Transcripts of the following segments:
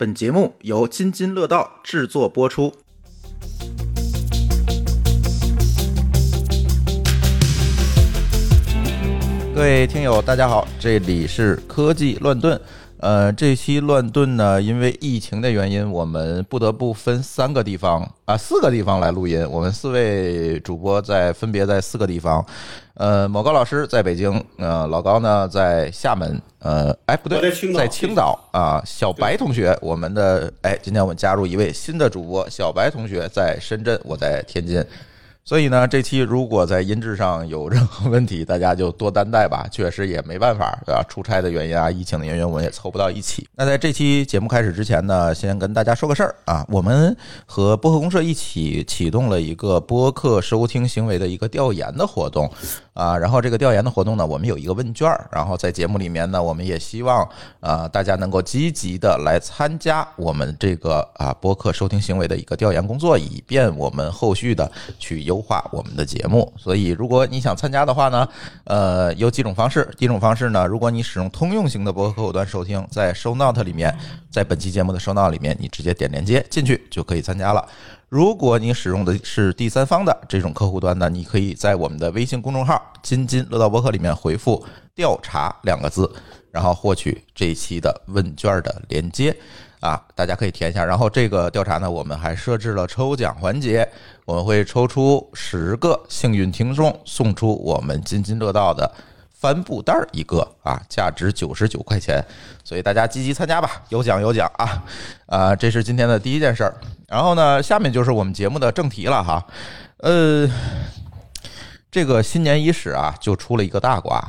本节目由津津乐道制作播出。各位听友，大家好，这里是科技乱炖。呃，这期乱炖呢，因为疫情的原因，我们不得不分三个地方啊，四个地方来录音。我们四位主播在分别在四个地方。呃，某高老师在北京，呃，老高呢在厦门，呃，哎不对，在青岛啊。小白同学，我们的哎，今天我们加入一位新的主播，小白同学在深圳，我在天津。所以呢，这期如果在音质上有任何问题，大家就多担待吧。确实也没办法，对吧？出差的原因啊，疫情的原因，我们也凑不到一起。那在这期节目开始之前呢，先跟大家说个事儿啊，我们和播客公社一起启动了一个播客收听行为的一个调研的活动。啊，然后这个调研的活动呢，我们有一个问卷儿，然后在节目里面呢，我们也希望啊大家能够积极的来参加我们这个啊播客收听行为的一个调研工作，以便我们后续的去优化我们的节目。所以，如果你想参加的话呢，呃，有几种方式。第一种方式呢，如果你使用通用型的播客客户端收听，在 Show Note 里面，在本期节目的 Show Note 里面，你直接点链接进去就可以参加了。如果你使用的是第三方的这种客户端呢，你可以在我们的微信公众号“津津乐道播客”里面回复“调查”两个字，然后获取这一期的问卷的链接啊，大家可以填一下。然后这个调查呢，我们还设置了抽奖环节，我们会抽出十个幸运听众，送出我们津津乐道的。帆布袋儿一个啊，价值九十九块钱，所以大家积极参加吧，有奖有奖啊！啊，这是今天的第一件事儿。然后呢，下面就是我们节目的正题了哈。呃，这个新年伊始啊，就出了一个大瓜。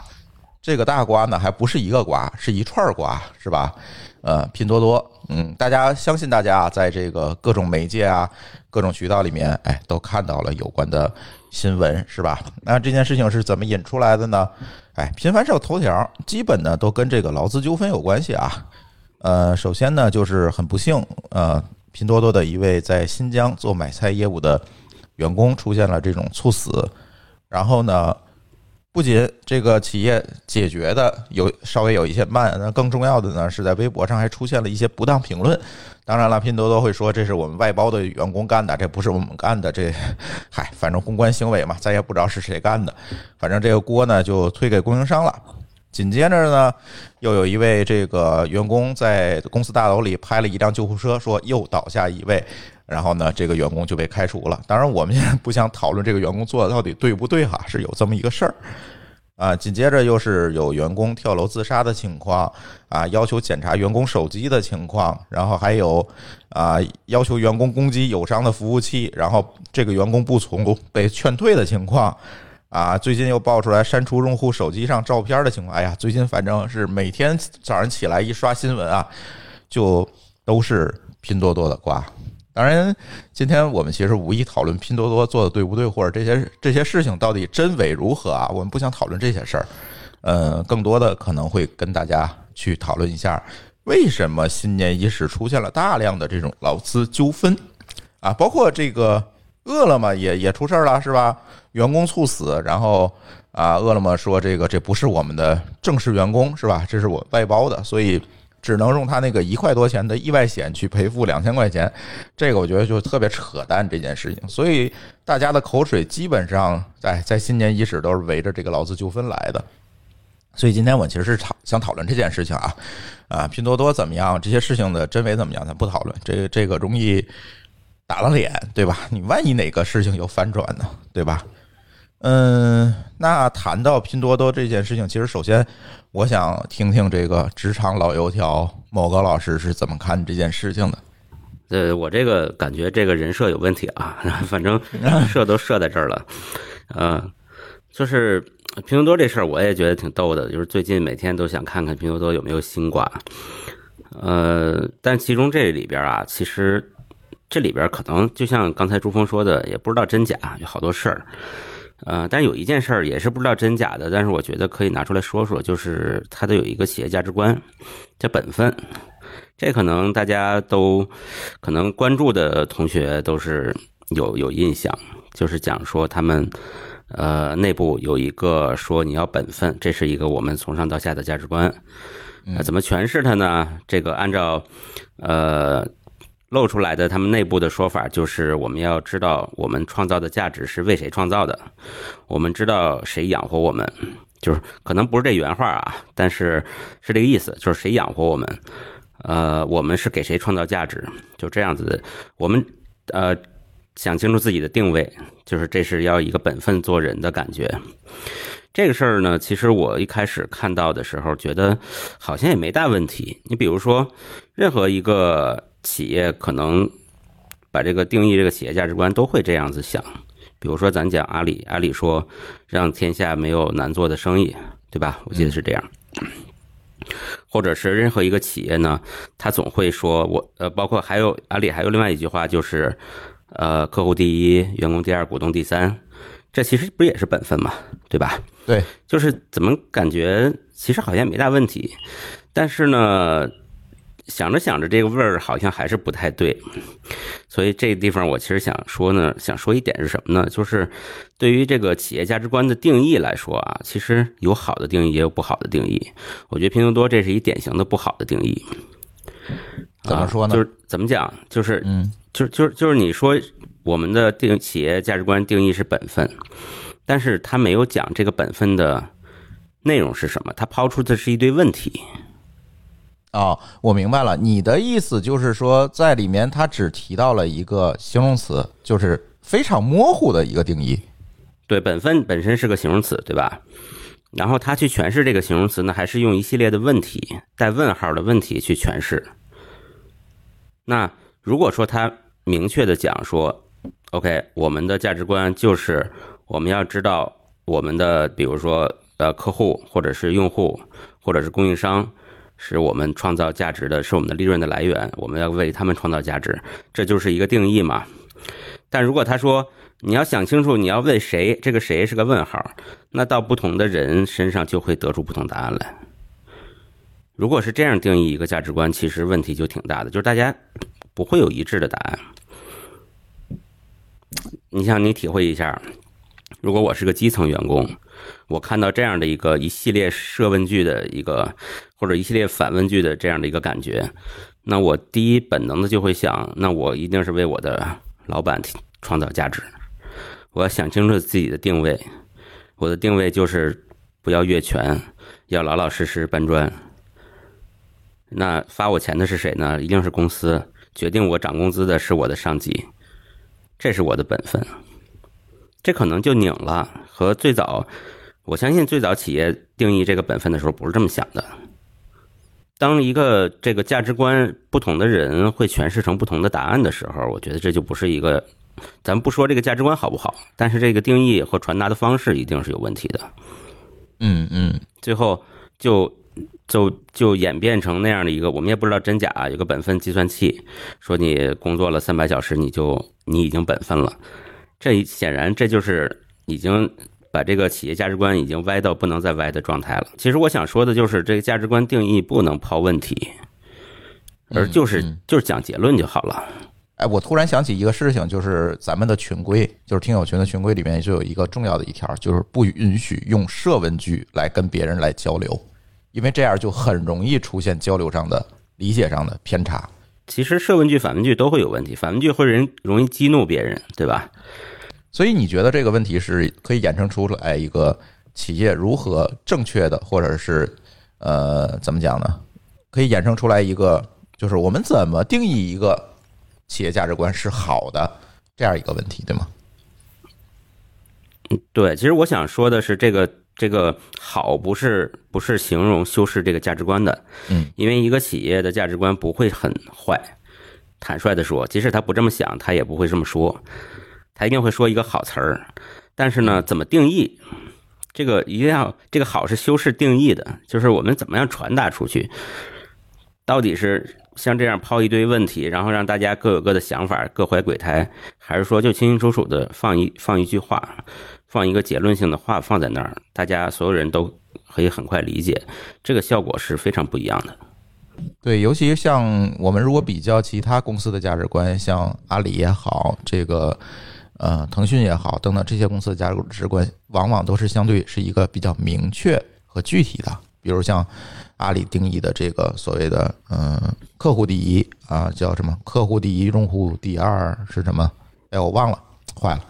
这个大瓜呢，还不是一个瓜，是一串瓜，是吧？呃，拼多多，嗯，大家相信大家在这个各种媒介啊、各种渠道里面，哎，都看到了有关的新闻，是吧？那这件事情是怎么引出来的呢？哎，频繁上头条，基本呢都跟这个劳资纠纷有关系啊。呃，首先呢就是很不幸，呃，拼多多的一位在新疆做买菜业务的员工出现了这种猝死，然后呢。不仅这个企业解决的有稍微有一些慢，那更重要的呢是在微博上还出现了一些不当评论。当然了，拼多多会说这是我们外包的员工干的，这不是我们干的。这，嗨，反正公关行为嘛，咱也不知道是谁干的。反正这个锅呢就推给供应商了。紧接着呢，又有一位这个员工在公司大楼里拍了一辆救护车，说又倒下一位。然后呢，这个员工就被开除了。当然，我们现在不想讨论这个员工做的到底对不对哈，是有这么一个事儿啊。紧接着又是有员工跳楼自杀的情况啊，要求检查员工手机的情况，然后还有啊，要求员工攻击友商的服务器，然后这个员工不从被劝退的情况啊。最近又爆出来删除用户手机上照片的情况。哎呀，最近反正是每天早上起来一刷新闻啊，就都是拼多多的瓜。当然，今天我们其实无意讨论拼多多做的对不对，或者这些这些事情到底真伪如何啊？我们不想讨论这些事儿，呃，更多的可能会跟大家去讨论一下，为什么新年伊始出现了大量的这种劳资纠纷啊？包括这个饿了么也也出事儿了，是吧？员工猝死，然后啊，饿了么说这个这不是我们的正式员工，是吧？这是我外包的，所以。只能用他那个一块多钱的意外险去赔付两千块钱，这个我觉得就特别扯淡这件事情。所以大家的口水基本上在在新年伊始都是围着这个劳资纠纷来的。所以今天我其实是讨想讨论这件事情啊，啊，拼多多怎么样？这些事情的真伪怎么样？咱不讨论，这个这个容易打了脸，对吧？你万一哪个事情有反转呢，对吧？嗯，那谈到拼多多这件事情，其实首先我想听听这个职场老油条某个老师是怎么看这件事情的。呃，我这个感觉这个人设有问题啊，反正设都设在这儿了。嗯，就是拼多多这事儿，我也觉得挺逗的，就是最近每天都想看看拼多多有没有新瓜。呃，但其中这里边啊，其实这里边可能就像刚才朱峰说的，也不知道真假，有好多事儿。呃，但是有一件事儿也是不知道真假的，但是我觉得可以拿出来说说，就是他都有一个企业价值观，叫本分。这可能大家都可能关注的同学都是有有印象，就是讲说他们呃内部有一个说你要本分，这是一个我们从上到下的价值观。那怎么诠释它呢？这个按照呃露出来的他们内部的说法，就是我们要知道我们创造的价值是为谁创造的，我们知道谁养活我们，就是可能不是这原话啊，但是是这个意思，就是谁养活我们，呃，我们是给谁创造价值，就这样子，我们呃想清楚自己的定位，就是这是要一个本分做人的感觉。这个事儿呢，其实我一开始看到的时候，觉得好像也没大问题。你比如说，任何一个企业可能把这个定义这个企业价值观都会这样子想。比如说，咱讲阿里，阿里说让天下没有难做的生意，对吧？我记得是这样。或者是任何一个企业呢，他总会说我呃，包括还有阿里还有另外一句话就是呃，客户第一，员工第二，股东第三。这其实不也是本分嘛，对吧？对，就是怎么感觉其实好像没大问题，但是呢，想着想着这个味儿好像还是不太对，所以这个地方我其实想说呢，想说一点是什么呢？就是对于这个企业价值观的定义来说啊，其实有好的定义，也有不好的定义。我觉得拼多多这是一典型的不好的定义。怎么说呢？就是怎么讲？就是嗯，就是就是就是你说。我们的定企业价值观定义是本分，但是他没有讲这个本分的内容是什么，他抛出的是一堆问题。哦，我明白了，你的意思就是说，在里面他只提到了一个形容词，就是非常模糊的一个定义。对，本分本身是个形容词，对吧？然后他去诠释这个形容词呢，还是用一系列的问题带问号的问题去诠释。那如果说他明确的讲说。OK，我们的价值观就是我们要知道我们的，比如说呃客户或者是用户或者是供应商，是我们创造价值的，是我们的利润的来源，我们要为他们创造价值，这就是一个定义嘛。但如果他说你要想清楚你要为谁，这个谁是个问号，那到不同的人身上就会得出不同答案来。如果是这样定义一个价值观，其实问题就挺大的，就是大家不会有一致的答案。你像你体会一下，如果我是个基层员工，我看到这样的一个一系列设问句的一个或者一系列反问句的这样的一个感觉，那我第一本能的就会想，那我一定是为我的老板创造价值。我要想清楚自己的定位，我的定位就是不要越权，要老老实实搬砖。那发我钱的是谁呢？一定是公司，决定我涨工资的是我的上级。这是我的本分，这可能就拧了。和最早，我相信最早企业定义这个本分的时候不是这么想的。当一个这个价值观不同的人会诠释成不同的答案的时候，我觉得这就不是一个。咱们不说这个价值观好不好，但是这个定义和传达的方式一定是有问题的。嗯嗯，最后就。就就演变成那样的一个，我们也不知道真假啊。有个本分计算器说你工作了三百小时，你就你已经本分了。这显然这就是已经把这个企业价值观已经歪到不能再歪的状态了。其实我想说的就是，这个价值观定义不能抛问题，而就是就是讲结论就好了。哎，我突然想起一个事情，就是咱们的群规，就是听友群的群规里面就有一个重要的一条，就是不允许用设问句来跟别人来交流。因为这样就很容易出现交流上的理解上的偏差。其实设问句、反问句都会有问题，反问句会人容易激怒别人，对吧？所以你觉得这个问题是可以衍生出来一个企业如何正确的，或者是呃怎么讲呢？可以衍生出来一个，就是我们怎么定义一个企业价值观是好的这样一个问题，对吗？嗯，对。其实我想说的是这个。这个好不是不是形容修饰这个价值观的，嗯，因为一个企业的价值观不会很坏。坦率的说，即使他不这么想，他也不会这么说，他一定会说一个好词儿。但是呢，怎么定义这个一定要这个好是修饰定义的，就是我们怎么样传达出去，到底是像这样抛一堆问题，然后让大家各有各的想法，各怀鬼胎，还是说就清清楚楚的放一放一句话？放一个结论性的话放在那儿，大家所有人都可以很快理解，这个效果是非常不一样的。对，尤其像我们如果比较其他公司的价值观，像阿里也好，这个呃腾讯也好等等这些公司的价值观，往往都是相对是一个比较明确和具体的，比如像阿里定义的这个所谓的嗯客户第一啊，叫什么客户第一，用户第二是什么？哎，我忘了，坏了。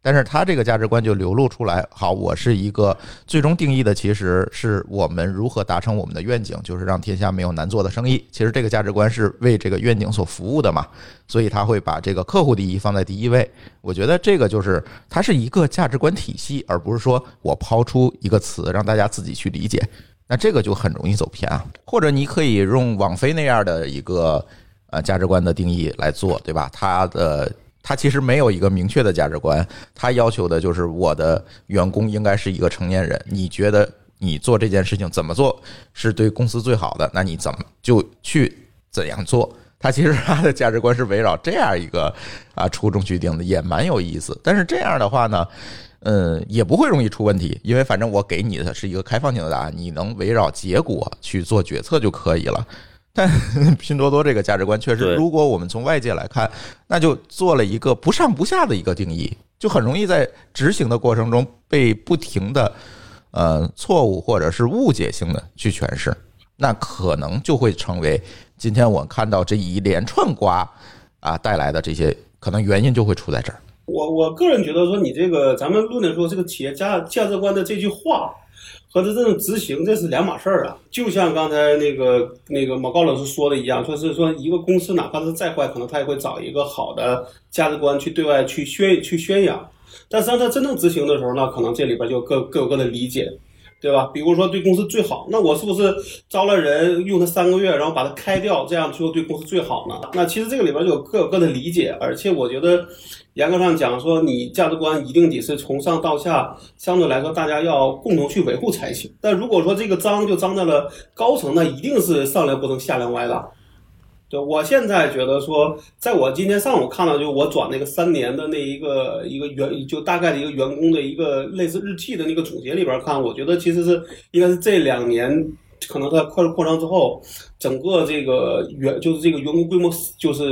但是他这个价值观就流露出来。好，我是一个最终定义的，其实是我们如何达成我们的愿景，就是让天下没有难做的生意。其实这个价值观是为这个愿景所服务的嘛，所以他会把这个客户第一放在第一位。我觉得这个就是它是一个价值观体系，而不是说我抛出一个词让大家自己去理解。那这个就很容易走偏啊。或者你可以用网飞那样的一个呃价值观的定义来做，对吧？它的。他其实没有一个明确的价值观，他要求的就是我的员工应该是一个成年人。你觉得你做这件事情怎么做是对公司最好的？那你怎么就去怎样做？他其实他的价值观是围绕这样一个啊初衷去定的，也蛮有意思。但是这样的话呢，嗯，也不会容易出问题，因为反正我给你的是一个开放性的答案，你能围绕结果去做决策就可以了。但拼多多这个价值观确实，如果我们从外界来看，那就做了一个不上不下的一个定义，就很容易在执行的过程中被不停的呃错误或者是误解性的去诠释，那可能就会成为今天我看到这一连串瓜啊带来的这些可能原因就会出在这儿。我我个人觉得说，你这个咱们论的说这个企业家价值观的这句话。和他这种执行，这是两码事儿啊！就像刚才那个那个毛高老师说的一样，说是说一个公司哪怕是再坏，可能他也会找一个好的价值观去对外去宣去宣扬。但实际上他真正执行的时候呢，可能这里边就各各有各的理解。对吧？比如说对公司最好，那我是不是招了人用他三个月，然后把他开掉，这样就对公司最好呢？那其实这个里边就有各有各的理解，而且我觉得严格上讲，说你价值观一定得是从上到下，相对来说大家要共同去维护才行。但如果说这个脏就脏在了高层，那一定是上梁不正下梁歪了。对，我现在觉得说，在我今天上午看到，就我转那个三年的那一个一个员，就大概的一个员工的一个类似日记的那个总结里边看，我觉得其实是应该是这两年可能在快速扩张之后，整个这个员就是这个员工规模就是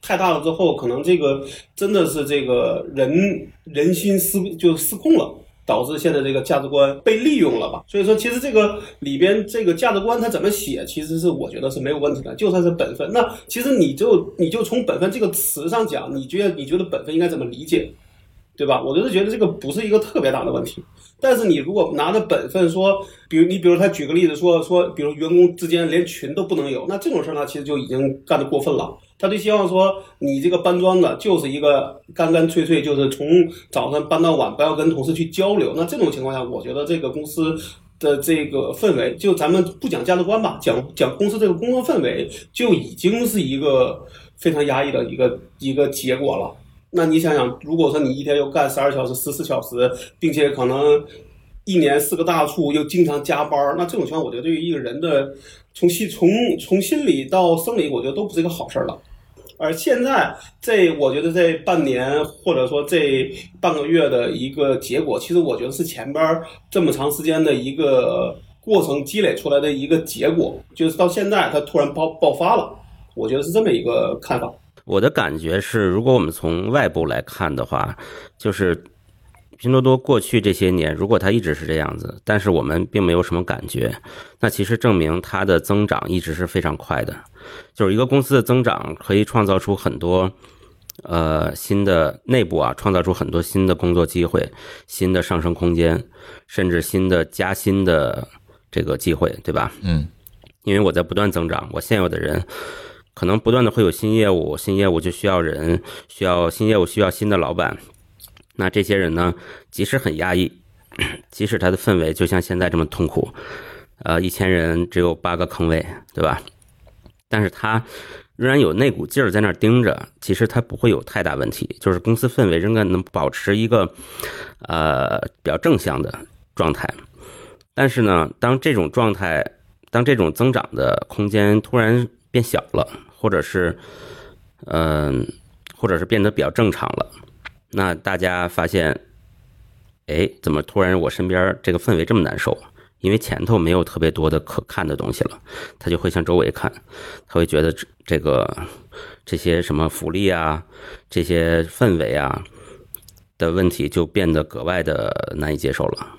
太大了之后，可能这个真的是这个人人心失就失控了。导致现在这个价值观被利用了吧？所以说，其实这个里边这个价值观它怎么写，其实是我觉得是没有问题的，就算是本分。那其实你就你就从本分这个词上讲，你觉得你觉得本分应该怎么理解，对吧？我就是觉得这个不是一个特别大的问题。但是你如果拿着本分说，比如你比如他举个例子说说，比如员工之间连群都不能有，那这种事儿呢，其实就已经干得过分了。他就希望说，你这个搬砖的，就是一个干干脆脆，就是从早上搬到晚，不要跟同事去交流。那这种情况下，我觉得这个公司的这个氛围，就咱们不讲价值观吧，讲讲公司这个工作氛围，就已经是一个非常压抑的一个一个结果了。那你想想，如果说你一天又干十二小时、十四小时，并且可能一年四个大促，又经常加班儿，那这种情况，我觉得对于一个人的从心从从心理到生理，我觉得都不是一个好事儿了。而现在，这我觉得这半年或者说这半个月的一个结果，其实我觉得是前边这么长时间的一个过程积累出来的一个结果，就是到现在它突然爆爆发了，我觉得是这么一个看法。我的感觉是，如果我们从外部来看的话，就是拼多多过去这些年，如果它一直是这样子，但是我们并没有什么感觉，那其实证明它的增长一直是非常快的。就是一个公司的增长可以创造出很多，呃，新的内部啊，创造出很多新的工作机会、新的上升空间，甚至新的加薪的这个机会，对吧？嗯，因为我在不断增长，我现有的人可能不断的会有新业务，新业务就需要人，需要新业务需要新的老板。那这些人呢，即使很压抑，即使他的氛围就像现在这么痛苦，呃，一千人只有八个坑位，对吧？但是他仍然有那股劲儿在那儿盯着，其实他不会有太大问题，就是公司氛围仍然能保持一个呃比较正向的状态。但是呢，当这种状态，当这种增长的空间突然变小了，或者是嗯，或者是变得比较正常了，那大家发现，哎，怎么突然我身边这个氛围这么难受？因为前头没有特别多的可看的东西了，他就会向周围看，他会觉得这这个这些什么福利啊，这些氛围啊的问题就变得格外的难以接受了。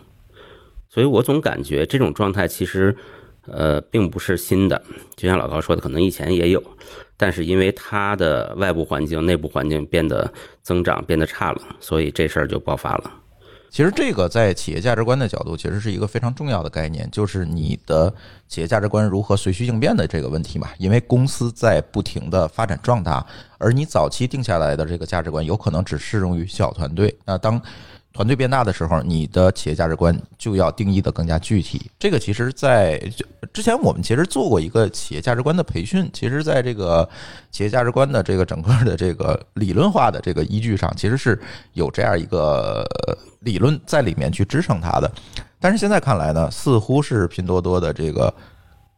所以我总感觉这种状态其实呃，并不是新的。就像老高说的，可能以前也有，但是因为它的外部环境、内部环境变得增长变得差了，所以这事儿就爆发了。其实这个在企业价值观的角度，其实是一个非常重要的概念，就是你的企业价值观如何随需应变的这个问题嘛。因为公司在不停的发展壮大，而你早期定下来的这个价值观，有可能只适用于小团队。那当团队变大的时候，你的企业价值观就要定义的更加具体。这个其实，在之前我们其实做过一个企业价值观的培训。其实，在这个企业价值观的这个整个的这个理论化的这个依据上，其实是有这样一个理论在里面去支撑它的。但是现在看来呢，似乎是拼多多的这个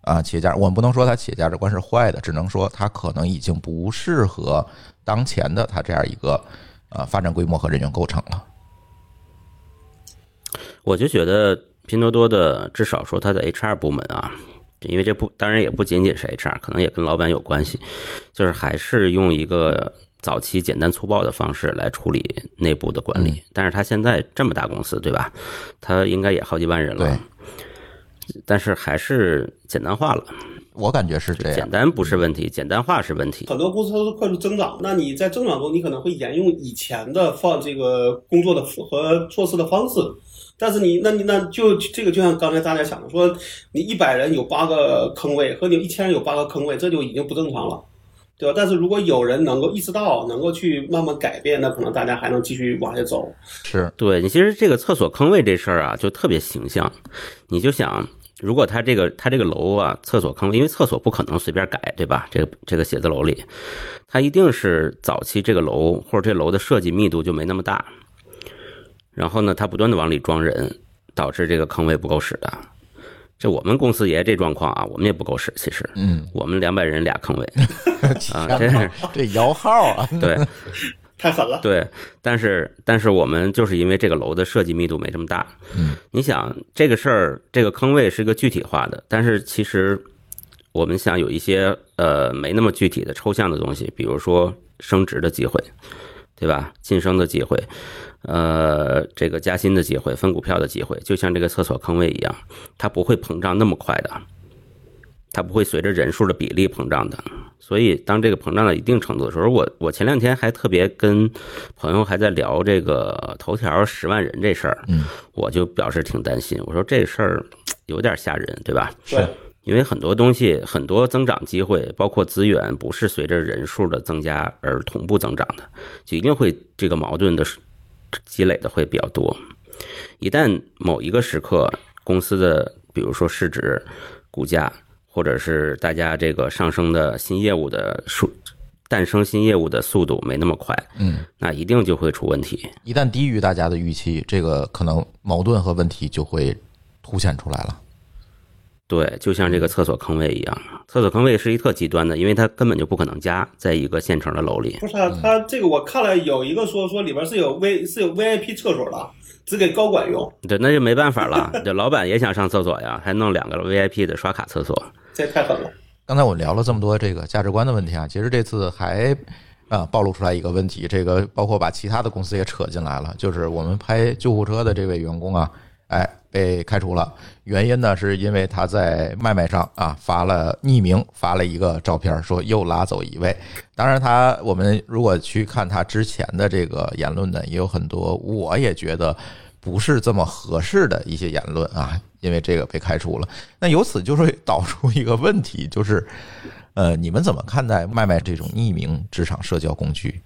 啊企业价，我们不能说它企业价值观是坏的，只能说它可能已经不适合当前的它这样一个呃发展规模和人员构成了。我就觉得拼多多的至少说它的 HR 部门啊，因为这不当然也不仅仅是 HR，可能也跟老板有关系，就是还是用一个早期简单粗暴的方式来处理内部的管理。但是他现在这么大公司，对吧？他应该也好几万人了，但是还是简单化了。我感觉是这样，简单不是问题，简单化是问题。很多公司都是快速增长，那你在增长中，你可能会沿用以前的放这个工作的和做事的方式。但是你，那你那就这个就像刚才大家想的，说你一百人有八个坑位，和你一千人有八个坑位，这就已经不正常了，对吧？但是如果有人能够意识到，能够去慢慢改变，那可能大家还能继续往下走。是对你，其实这个厕所坑位这事儿啊，就特别形象。你就想，如果他这个他这个楼啊，厕所坑位，因为厕所不可能随便改，对吧？这个这个写字楼里，它一定是早期这个楼或者这楼的设计密度就没那么大。然后呢，他不断的往里装人，导致这个坑位不够使的。这我们公司也这状况啊，我们也不够使。其实，嗯，我们两百人俩坑位 啊，这是 这摇号啊，对，太狠了。对，但是但是我们就是因为这个楼的设计密度没这么大。嗯，你想这个事儿，这个坑位是一个具体化的，但是其实我们想有一些呃没那么具体的抽象的东西，比如说升职的机会，对吧？晋升的机会。呃，这个加薪的机会、分股票的机会，就像这个厕所坑位一样，它不会膨胀那么快的，它不会随着人数的比例膨胀的。所以，当这个膨胀到一定程度的时候，我我前两天还特别跟朋友还在聊这个头条十万人这事儿，嗯，我就表示挺担心，我说这事儿有点吓人，对吧？是，因为很多东西、很多增长机会，包括资源，不是随着人数的增加而同步增长的，就一定会这个矛盾的。积累的会比较多，一旦某一个时刻公司的，比如说市值、股价，或者是大家这个上升的新业务的数，诞生新业务的速度没那么快，嗯，那一定就会出问题。一旦低于大家的预期，这个可能矛盾和问题就会凸显出来了。对，就像这个厕所坑位一样，厕所坑位是一特极端的，因为它根本就不可能加在一个现成的楼里。不是啊，它这个我看了有一个说说里边是有 V 是有 VIP 厕所的，只给高管用。对，那就没办法了。这老板也想上厕所呀，还弄两个 VIP 的刷卡厕所，这太狠了。刚才我聊了这么多这个价值观的问题啊，其实这次还啊暴露出来一个问题，这个包括把其他的公司也扯进来了，就是我们拍救护车的这位员工啊，哎。被开除了，原因呢，是因为他在麦麦上啊发了匿名发了一个照片，说又拉走一位。当然，他我们如果去看他之前的这个言论呢，也有很多我也觉得不是这么合适的一些言论啊，因为这个被开除了。那由此就会导出一个问题，就是呃，你们怎么看待麦麦这种匿名职场社交工具？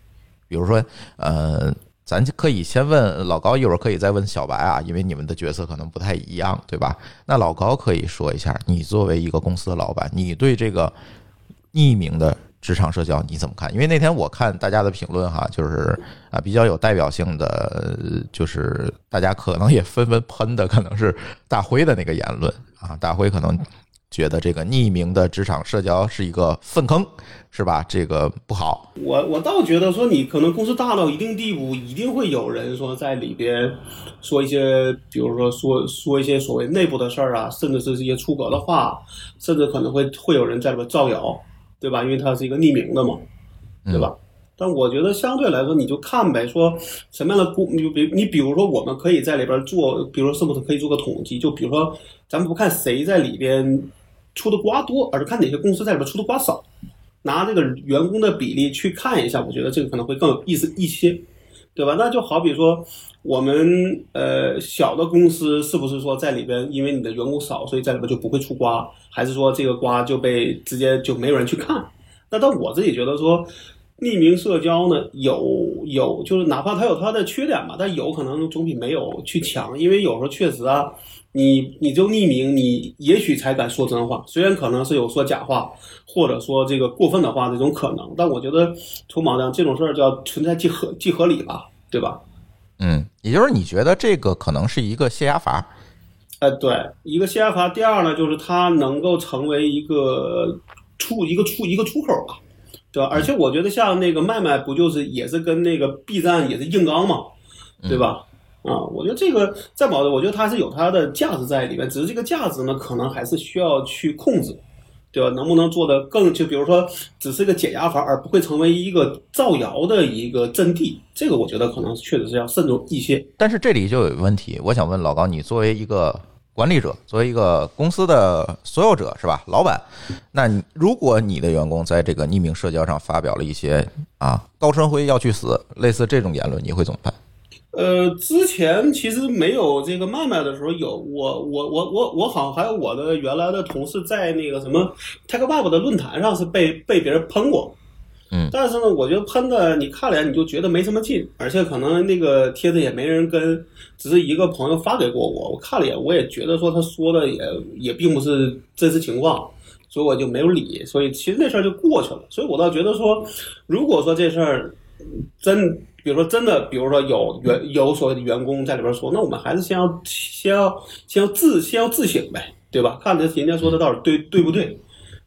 比如说呃。咱就可以先问老高，一会儿可以再问小白啊，因为你们的角色可能不太一样，对吧？那老高可以说一下，你作为一个公司的老板，你对这个匿名的职场社交你怎么看？因为那天我看大家的评论哈，就是啊比较有代表性的，就是大家可能也纷纷喷的可能是大辉的那个言论啊，大辉可能。觉得这个匿名的职场社交是一个粪坑，是吧？这个不好。我我倒觉得说，你可能公司大到一定地步，一定会有人说在里边说一些，比如说说说一些所谓内部的事儿啊，甚至是这些出格的话，甚至可能会会有人在里边造谣，对吧？因为它是一个匿名的嘛，对吧？但我觉得相对来说，你就看呗，说什么样的公，你比你比如说，我们可以在里边做，比如说是不是可以做个统计？就比如说，咱们不看谁在里边。出的瓜多，而是看哪些公司在里边出的瓜少，拿这个员工的比例去看一下，我觉得这个可能会更有意思一些，对吧？那就好比说我们呃小的公司是不是说在里边，因为你的员工少，所以在里边就不会出瓜，还是说这个瓜就被直接就没有人去看？那但我自己觉得说。匿名社交呢，有有就是哪怕它有它的缺点吧，但有可能总比没有去强，因为有时候确实啊，你你就匿名，你也许才敢说真话，虽然可能是有说假话或者说这个过分的话这种可能，但我觉得从毛量这种事儿叫存在即合即合理吧，对吧？嗯，也就是你觉得这个可能是一个泄压阀，呃，对，一个泄压阀。第二呢，就是它能够成为一个出一个出一个出口吧。对吧？而且我觉得像那个麦麦不就是也是跟那个 B 站也是硬刚嘛，对吧？啊，我觉得这个在保的，我觉得它是有它的价值在里面，只是这个价值呢，可能还是需要去控制，对吧？能不能做的更就比如说只是一个减压阀，而不会成为一个造谣的一个阵地，这个我觉得可能确实是要慎重一些。但是这里就有问题，我想问老高，你作为一个。管理者作为一个公司的所有者是吧？老板，那如果你的员工在这个匿名社交上发表了一些啊高春辉要去死类似这种言论，你会怎么办？呃，之前其实没有这个麦麦的时候，有我我我我我好像还有我的原来的同事在那个什么 TechBub 的论坛上是被被别人喷过。嗯，但是呢，我觉得喷的你看了你就觉得没什么劲，而且可能那个帖子也没人跟，只是一个朋友发给过我，我看了眼，我也觉得说他说的也也并不是真实情况，所以我就没有理，所以其实那事儿就过去了。所以我倒觉得说，如果说这事儿真，比如说真的，比如说有员有所谓的员工在里边说，那我们还是先要先要先要自先要自省呗，对吧？看这人家说的到底对对不对，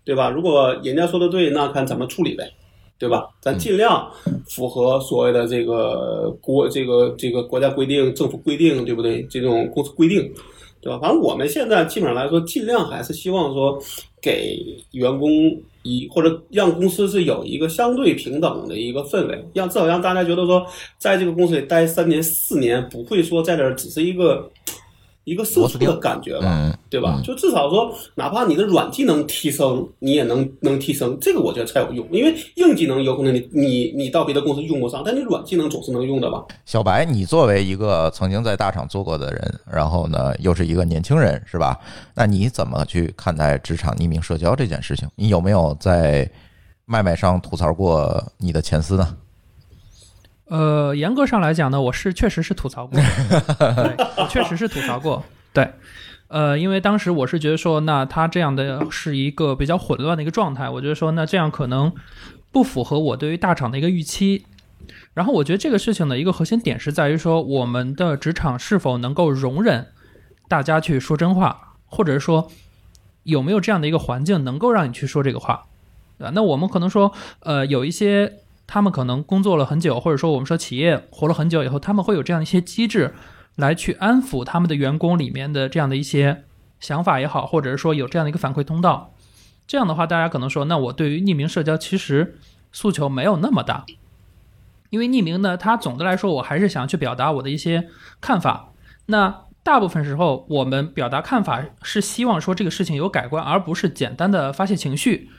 对吧？如果人家说的对，那看怎么处理呗。对吧？咱尽量符合所谓的这个国这个这个国家规定、政府规定，对不对？这种公司规定，对吧？反正我们现在基本上来说，尽量还是希望说给员工一或者让公司是有一个相对平等的一个氛围，让至少让大家觉得说，在这个公司里待三年、四年，不会说在这只是一个。一个输出的感觉吧，对吧？就至少说，哪怕你的软技能提升，你也能能提升，这个我觉得才有用。因为硬技能有可能你你你到别的公司用不上，但你软技能总是能用的吧？小白，你作为一个曾经在大厂做过的人，然后呢又是一个年轻人，是吧？那你怎么去看待职场匿名社交这件事情？你有没有在麦麦上吐槽过你的前司呢？呃，严格上来讲呢，我是确实是吐槽过，对，确实是吐槽过，对，呃，因为当时我是觉得说，那他这样的是一个比较混乱的一个状态，我觉得说，那这样可能不符合我对于大厂的一个预期。然后我觉得这个事情的一个核心点是在于说，我们的职场是否能够容忍大家去说真话，或者是说有没有这样的一个环境能够让你去说这个话，对吧？那我们可能说，呃，有一些。他们可能工作了很久，或者说我们说企业活了很久以后，他们会有这样一些机制来去安抚他们的员工里面的这样的一些想法也好，或者是说有这样的一个反馈通道。这样的话，大家可能说，那我对于匿名社交其实诉求没有那么大，因为匿名呢，它总的来说我还是想去表达我的一些看法。那大部分时候，我们表达看法是希望说这个事情有改观，而不是简单的发泄情绪。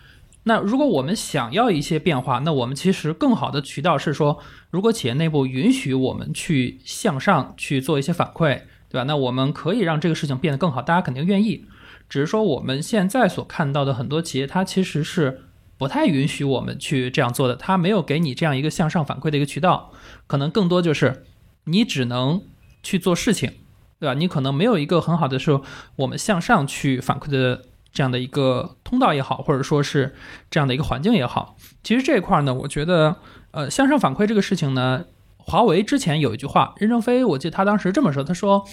那如果我们想要一些变化，那我们其实更好的渠道是说，如果企业内部允许我们去向上去做一些反馈，对吧？那我们可以让这个事情变得更好，大家肯定愿意。只是说我们现在所看到的很多企业，它其实是不太允许我们去这样做的，它没有给你这样一个向上反馈的一个渠道，可能更多就是你只能去做事情，对吧？你可能没有一个很好的说我们向上去反馈的。这样的一个通道也好，或者说是这样的一个环境也好，其实这一块呢，我觉得，呃，向上反馈这个事情呢，华为之前有一句话，任正非，我记得他当时这么说，他说，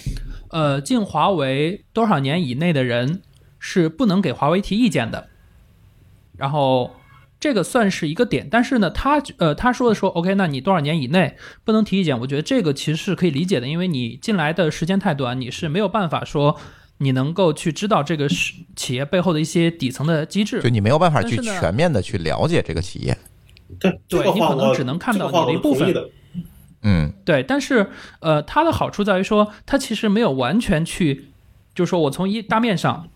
呃，进华为多少年以内的人是不能给华为提意见的。然后这个算是一个点，但是呢，他呃他说的说，OK，那你多少年以内不能提意见？我觉得这个其实是可以理解的，因为你进来的时间太短，你是没有办法说。你能够去知道这个是企业背后的一些底层的机制，就你没有办法去全面的去了解这个企业。对，对你可能只能看到你的一部分。嗯，对，但是呃，它的好处在于说，它其实没有完全去，就是说我从一大面上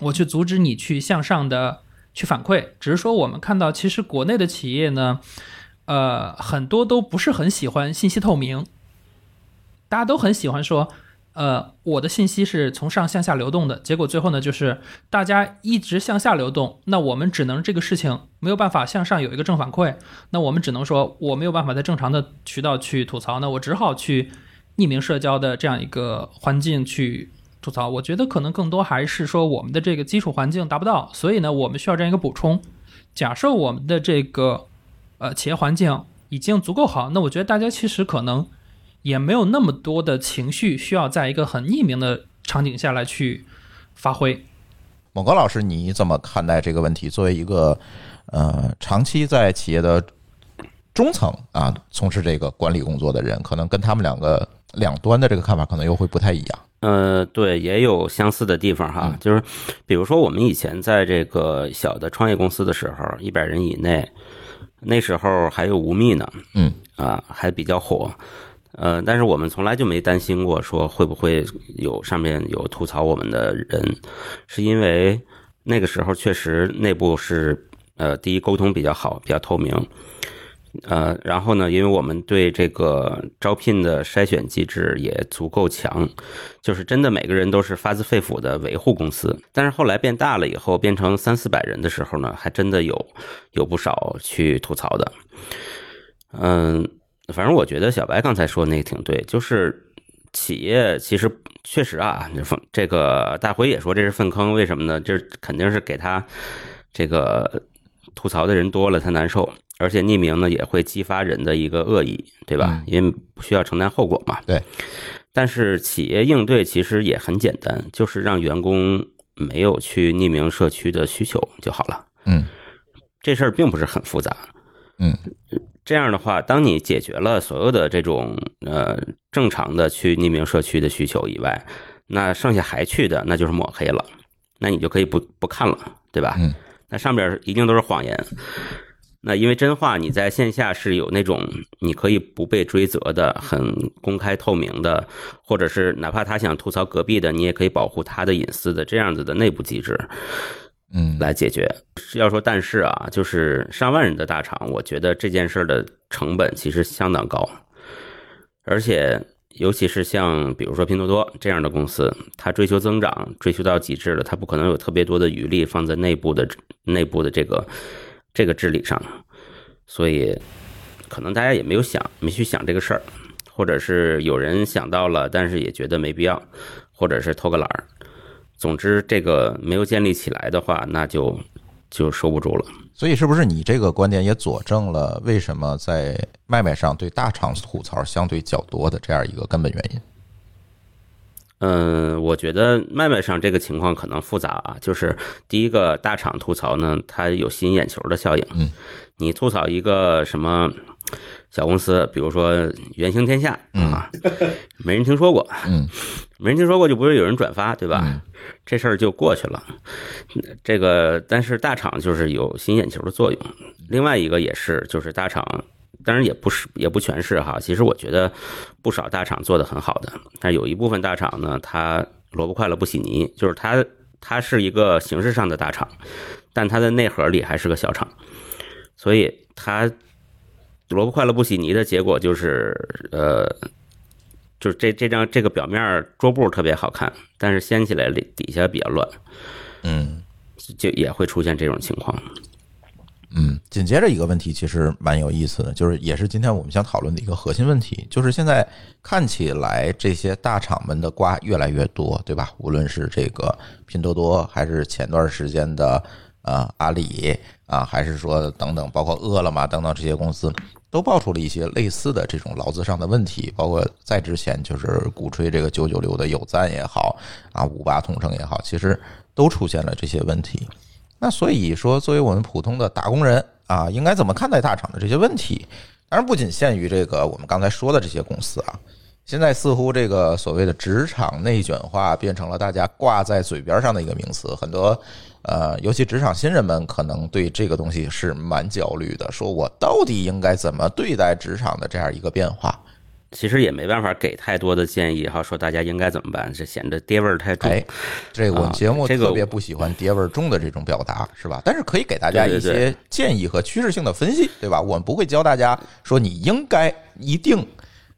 我去阻止你去向上的去反馈。只是说我们看到，其实国内的企业呢，呃，很多都不是很喜欢信息透明，大家都很喜欢说。呃，我的信息是从上向下流动的，结果最后呢，就是大家一直向下流动，那我们只能这个事情没有办法向上有一个正反馈，那我们只能说我没有办法在正常的渠道去吐槽，那我只好去匿名社交的这样一个环境去吐槽。我觉得可能更多还是说我们的这个基础环境达不到，所以呢，我们需要这样一个补充。假设我们的这个呃企业环境已经足够好，那我觉得大家其实可能。也没有那么多的情绪需要在一个很匿名的场景下来去发挥。某高老师，你怎么看待这个问题？作为一个呃长期在企业的中层啊，从事这个管理工作的人，可能跟他们两个两端的这个看法可能又会不太一样。呃，对，也有相似的地方哈，就是比如说我们以前在这个小的创业公司的时候，一百人以内，那时候还有吴宓呢，嗯啊，还比较火。呃，但是我们从来就没担心过说会不会有上面有吐槽我们的人，是因为那个时候确实内部是呃第一沟通比较好，比较透明，呃，然后呢，因为我们对这个招聘的筛选机制也足够强，就是真的每个人都是发自肺腑的维护公司。但是后来变大了以后，变成三四百人的时候呢，还真的有有不少去吐槽的，嗯。反正我觉得小白刚才说那个挺对，就是企业其实确实啊，粪这个大辉也说这是粪坑，为什么呢？这肯定是给他这个吐槽的人多了，他难受，而且匿名呢也会激发人的一个恶意，对吧？因为不需要承担后果嘛。对。但是企业应对其实也很简单，就是让员工没有去匿名社区的需求就好了。嗯。这事儿并不是很复杂。嗯。这样的话，当你解决了所有的这种呃正常的去匿名社区的需求以外，那剩下还去的那就是抹黑了，那你就可以不不看了，对吧？嗯。那上边一定都是谎言。那因为真话你在线下是有那种你可以不被追责的、很公开透明的，或者是哪怕他想吐槽隔壁的，你也可以保护他的隐私的这样子的内部机制。嗯，来解决。要说但是啊，就是上万人的大厂，我觉得这件事的成本其实相当高，而且尤其是像比如说拼多多这样的公司，它追求增长，追求到极致了，它不可能有特别多的余力放在内部的内部的这个这个治理上，所以可能大家也没有想，没去想这个事儿，或者是有人想到了，但是也觉得没必要，或者是偷个懒儿。总之，这个没有建立起来的话，那就就收不住了。所以，是不是你这个观点也佐证了为什么在卖卖上对大厂吐槽相对较多的这样一个根本原因？嗯，我觉得卖卖上这个情况可能复杂啊。就是第一个，大厂吐槽呢，它有吸引眼球的效应。嗯，你吐槽一个什么？小公司，比如说元星天下啊，没人听说过，嗯，没人听说过就不会有人转发，对吧？这事儿就过去了。这个，但是大厂就是有吸引眼球的作用。另外一个也是，就是大厂，当然也不是，也不全是哈。其实我觉得不少大厂做的很好的，但有一部分大厂呢，它萝卜快了不洗泥，就是它它是一个形式上的大厂，但它的内核里还是个小厂，所以它。萝卜快乐不洗泥的结果就是，呃，就是这这张这个表面桌布特别好看，但是掀起来里底下比较乱，嗯，就也会出现这种情况。嗯，紧接着一个问题其实蛮有意思的，就是也是今天我们想讨论的一个核心问题，就是现在看起来这些大厂们的瓜越来越多，对吧？无论是这个拼多多，还是前段时间的啊阿里啊，还是说等等，包括饿了么等等这些公司。都爆出了一些类似的这种劳资上的问题，包括在之前就是鼓吹这个九九六的有赞也好啊，五八同城也好，其实都出现了这些问题。那所以说，作为我们普通的打工人啊，应该怎么看待大厂的这些问题？当然不仅限于这个我们刚才说的这些公司啊，现在似乎这个所谓的职场内卷化变成了大家挂在嘴边上的一个名词，很多。呃，尤其职场新人们可能对这个东西是蛮焦虑的，说我到底应该怎么对待职场的这样一个变化？其实也没办法给太多的建议哈，说大家应该怎么办，这显得爹味儿太重。哎，这个我节目特别不喜欢爹味儿重的这种表达，是吧？但是可以给大家一些建议和趋势性的分析，对吧？我们不会教大家说你应该一定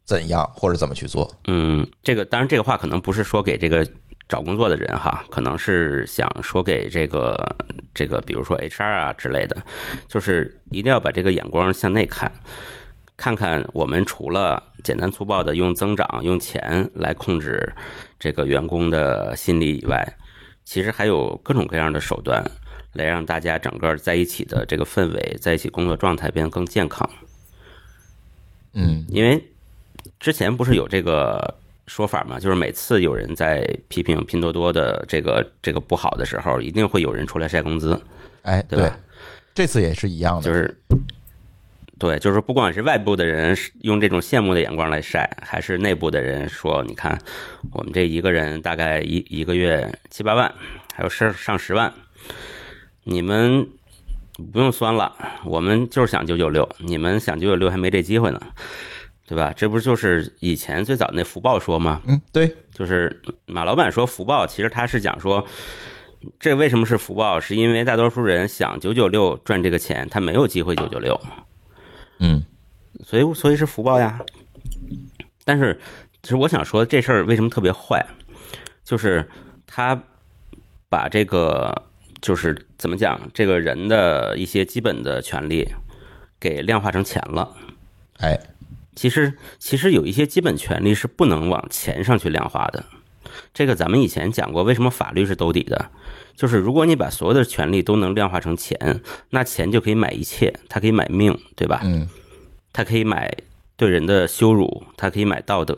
怎样或者怎么去做。嗯，这个当然这个话可能不是说给这个找工作的人哈，可能是想说给这个这个，比如说 HR 啊之类的，就是一定要把这个眼光向内看，看看我们除了简单粗暴的用增长、用钱来控制这个员工的心理以外，其实还有各种各样的手段来让大家整个在一起的这个氛围，在一起工作状态变得更健康。嗯因为之前不是有这个说法吗，就是每次有人在批评拼多多的这个这个不好的时候，一定会有人出来晒工资，哎，对吧这次也是一样的，就是。对，就是不管是外部的人用这种羡慕的眼光来晒，还是内部的人说，你看我们这一个人大概一一个月七八万，还有上上十万，你们不用酸了，我们就是想九九六，你们想九九六还没这机会呢，对吧？这不就是以前最早那福报说吗？嗯，对，就是马老板说福报，其实他是讲说，这为什么是福报？是因为大多数人想九九六赚这个钱，他没有机会九九六，嗯所以所以是福报呀。但是，其实我想说这事儿为什么特别坏，就是他把这个就是怎么讲，这个人的一些基本的权利给量化成钱了。哎，其实其实有一些基本权利是不能往钱上去量化的。这个咱们以前讲过，为什么法律是兜底的？就是如果你把所有的权利都能量化成钱，那钱就可以买一切，它可以买命，对吧？嗯它可以买对人的羞辱，它可以买道德，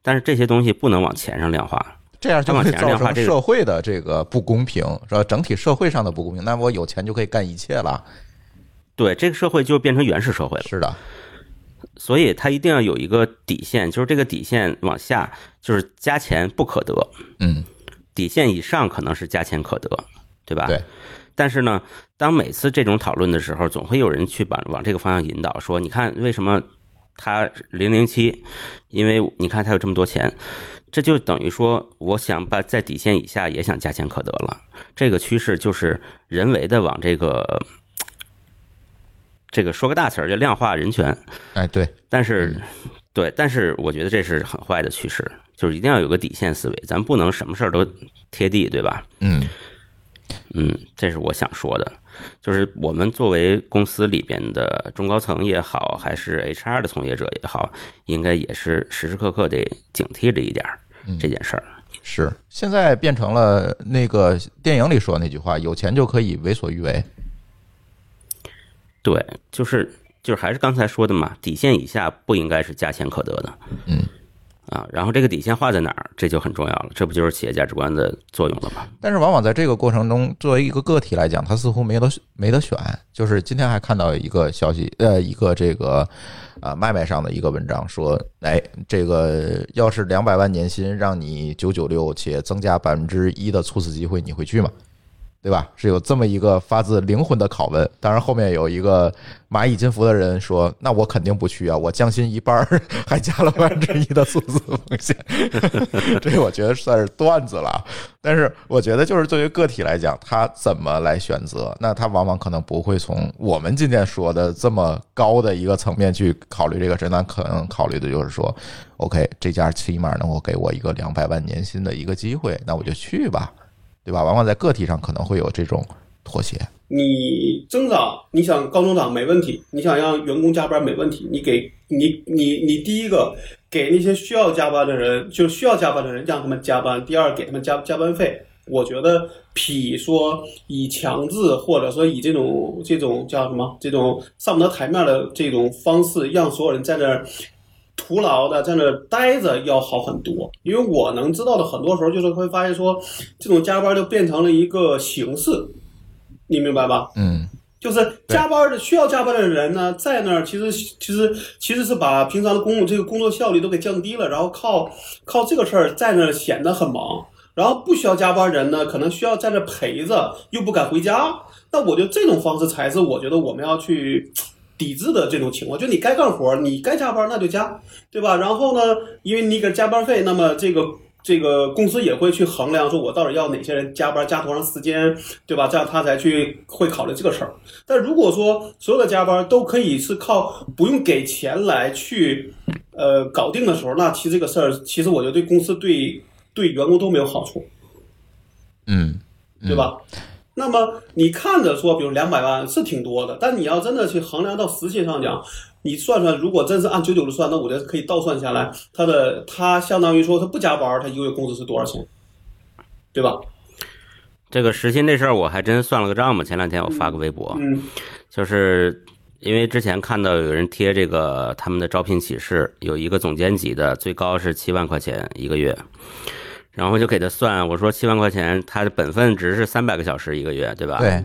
但是这些东西不能往钱上量化。这样就会造成社会的这个不公平，是吧？整体社会上的不公平，那我有钱就可以干一切了。对，这个社会就变成原始社会了。是的，所以它一定要有一个底线，就是这个底线往下就是加钱不可得，嗯，底线以上可能是加钱可得，对吧？对。但是呢，当每次这种讨论的时候，总会有人去往往这个方向引导，说你看为什么他零零七，因为你看他有这么多钱，这就等于说我想把在底线以下也想加钱可得了。这个趋势就是人为的往这个这个说个大词儿叫量化人权，哎，对，但是，对，但是我觉得这是很坏的趋势，就是一定要有个底线思维，咱不能什么事儿都贴地，对吧？嗯。嗯，这是我想说的，就是我们作为公司里边的中高层也好，还是 HR 的从业者也好，应该也是时时刻刻得警惕着一点儿这件事儿。是，现在变成了那个电影里说的那句话：有钱就可以为所欲为。对，就是就是还是刚才说的嘛，底线以下不应该是加钱可得的。嗯。啊，然后这个底线画在哪儿，这就很重要了，这不就是企业价值观的作用了吗？但是往往在这个过程中，作为一个个体来讲，他似乎没得没得选。就是今天还看到一个消息，呃，一个这个啊脉脉上的一个文章说，哎，这个要是两百万年薪让你九九六且增加百分之一的猝死机会，你会去吗？对吧？是有这么一个发自灵魂的拷问。当然，后面有一个蚂蚁金服的人说：“那我肯定不去啊，我降薪一半儿，还加了百分之一的数字风险。”这我觉得算是段子了。但是我觉得，就是对于个体来讲，他怎么来选择，那他往往可能不会从我们今天说的这么高的一个层面去考虑这个事，那可能考虑的就是说，OK，这家起码能够给我一个两百万年薪的一个机会，那我就去吧。对吧？往往在个体上可能会有这种妥协。你增长，你想高增长没问题，你想让员工加班没问题，你给你你你第一个给那些需要加班的人，就需要加班的人让他们加班；第二给他们加加班费。我觉得比说以强制或者说以这种这种叫什么这种上不得台面的这种方式，让所有人在那儿徒劳的在那儿待着要好很多。因为我能知道的很多时候就是会发现说，这种加班就变成了一个形式，你明白吧？嗯，就是加班的需要加班的人呢，在那儿其实其实其实是把平常的工这个工作效率都给降低了，然后靠靠这个事儿在那儿显得很忙。然后不需要加班人呢，可能需要在那儿陪着，又不敢回家。那我觉得这种方式才是我觉得我们要去抵制的这种情况，就你该干活，你该加班那就加，对吧？然后呢，因为你给加班费，那么这个这个公司也会去衡量，说我到底要哪些人加班，加多长时间，对吧？这样他才去会考虑这个事儿。但如果说所有的加班都可以是靠不用给钱来去呃搞定的时候，那其实这个事儿，其实我觉得对公司对对员工都没有好处。嗯，对吧？那么你看着说，比如两百万是挺多的，但你要真的去衡量到实际上讲，你算算，如果真是按九九的算，那我觉得可以倒算下来，他的他相当于说他不加班，他一个月工资是多少钱，对吧？这个时薪这事儿我还真算了个账嘛。前两天我发个微博，嗯就是因为之前看到有人贴这个他们的招聘启事，有一个总监级的，最高是七万块钱一个月，然后就给他算，我说七万块钱，他的本分值是三百个小时一个月，对吧？。对，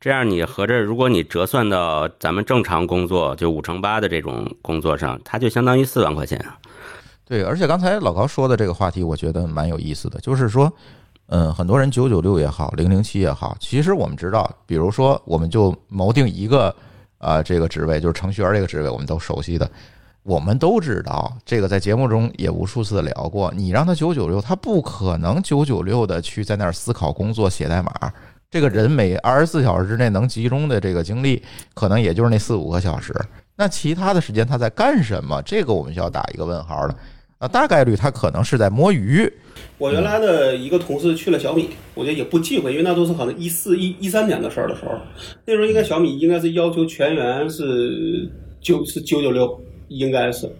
这样你合着，如果你折算到咱们正常工作，就五乘八的这种工作上，它就相当于四万块钱。对，而且刚才老高说的这个话题，我觉得蛮有意思的，就是说，嗯，很多人九九六也好，零零七也好，其实我们知道，比如说，我们就谋定一个啊、这个职位，就是程序员这个职位，我们都熟悉的，我们都知道，这个在节目中也无数次聊过，你让他九九六，他不可能九九六的去在那儿思考工作、写代码。这个人每二十四小时之内能集中的这个精力，可能也就是那四五个小时。那其他的时间他在干什么？这个我们需要打一个问号了。啊，大概率他可能是在摸鱼。我原来的一个同事去了小米，我觉得也不忌讳，因为那都是可能一四一一三年的事儿的时候，那时候应该小米应该是要求全员是九是九九六，应该是，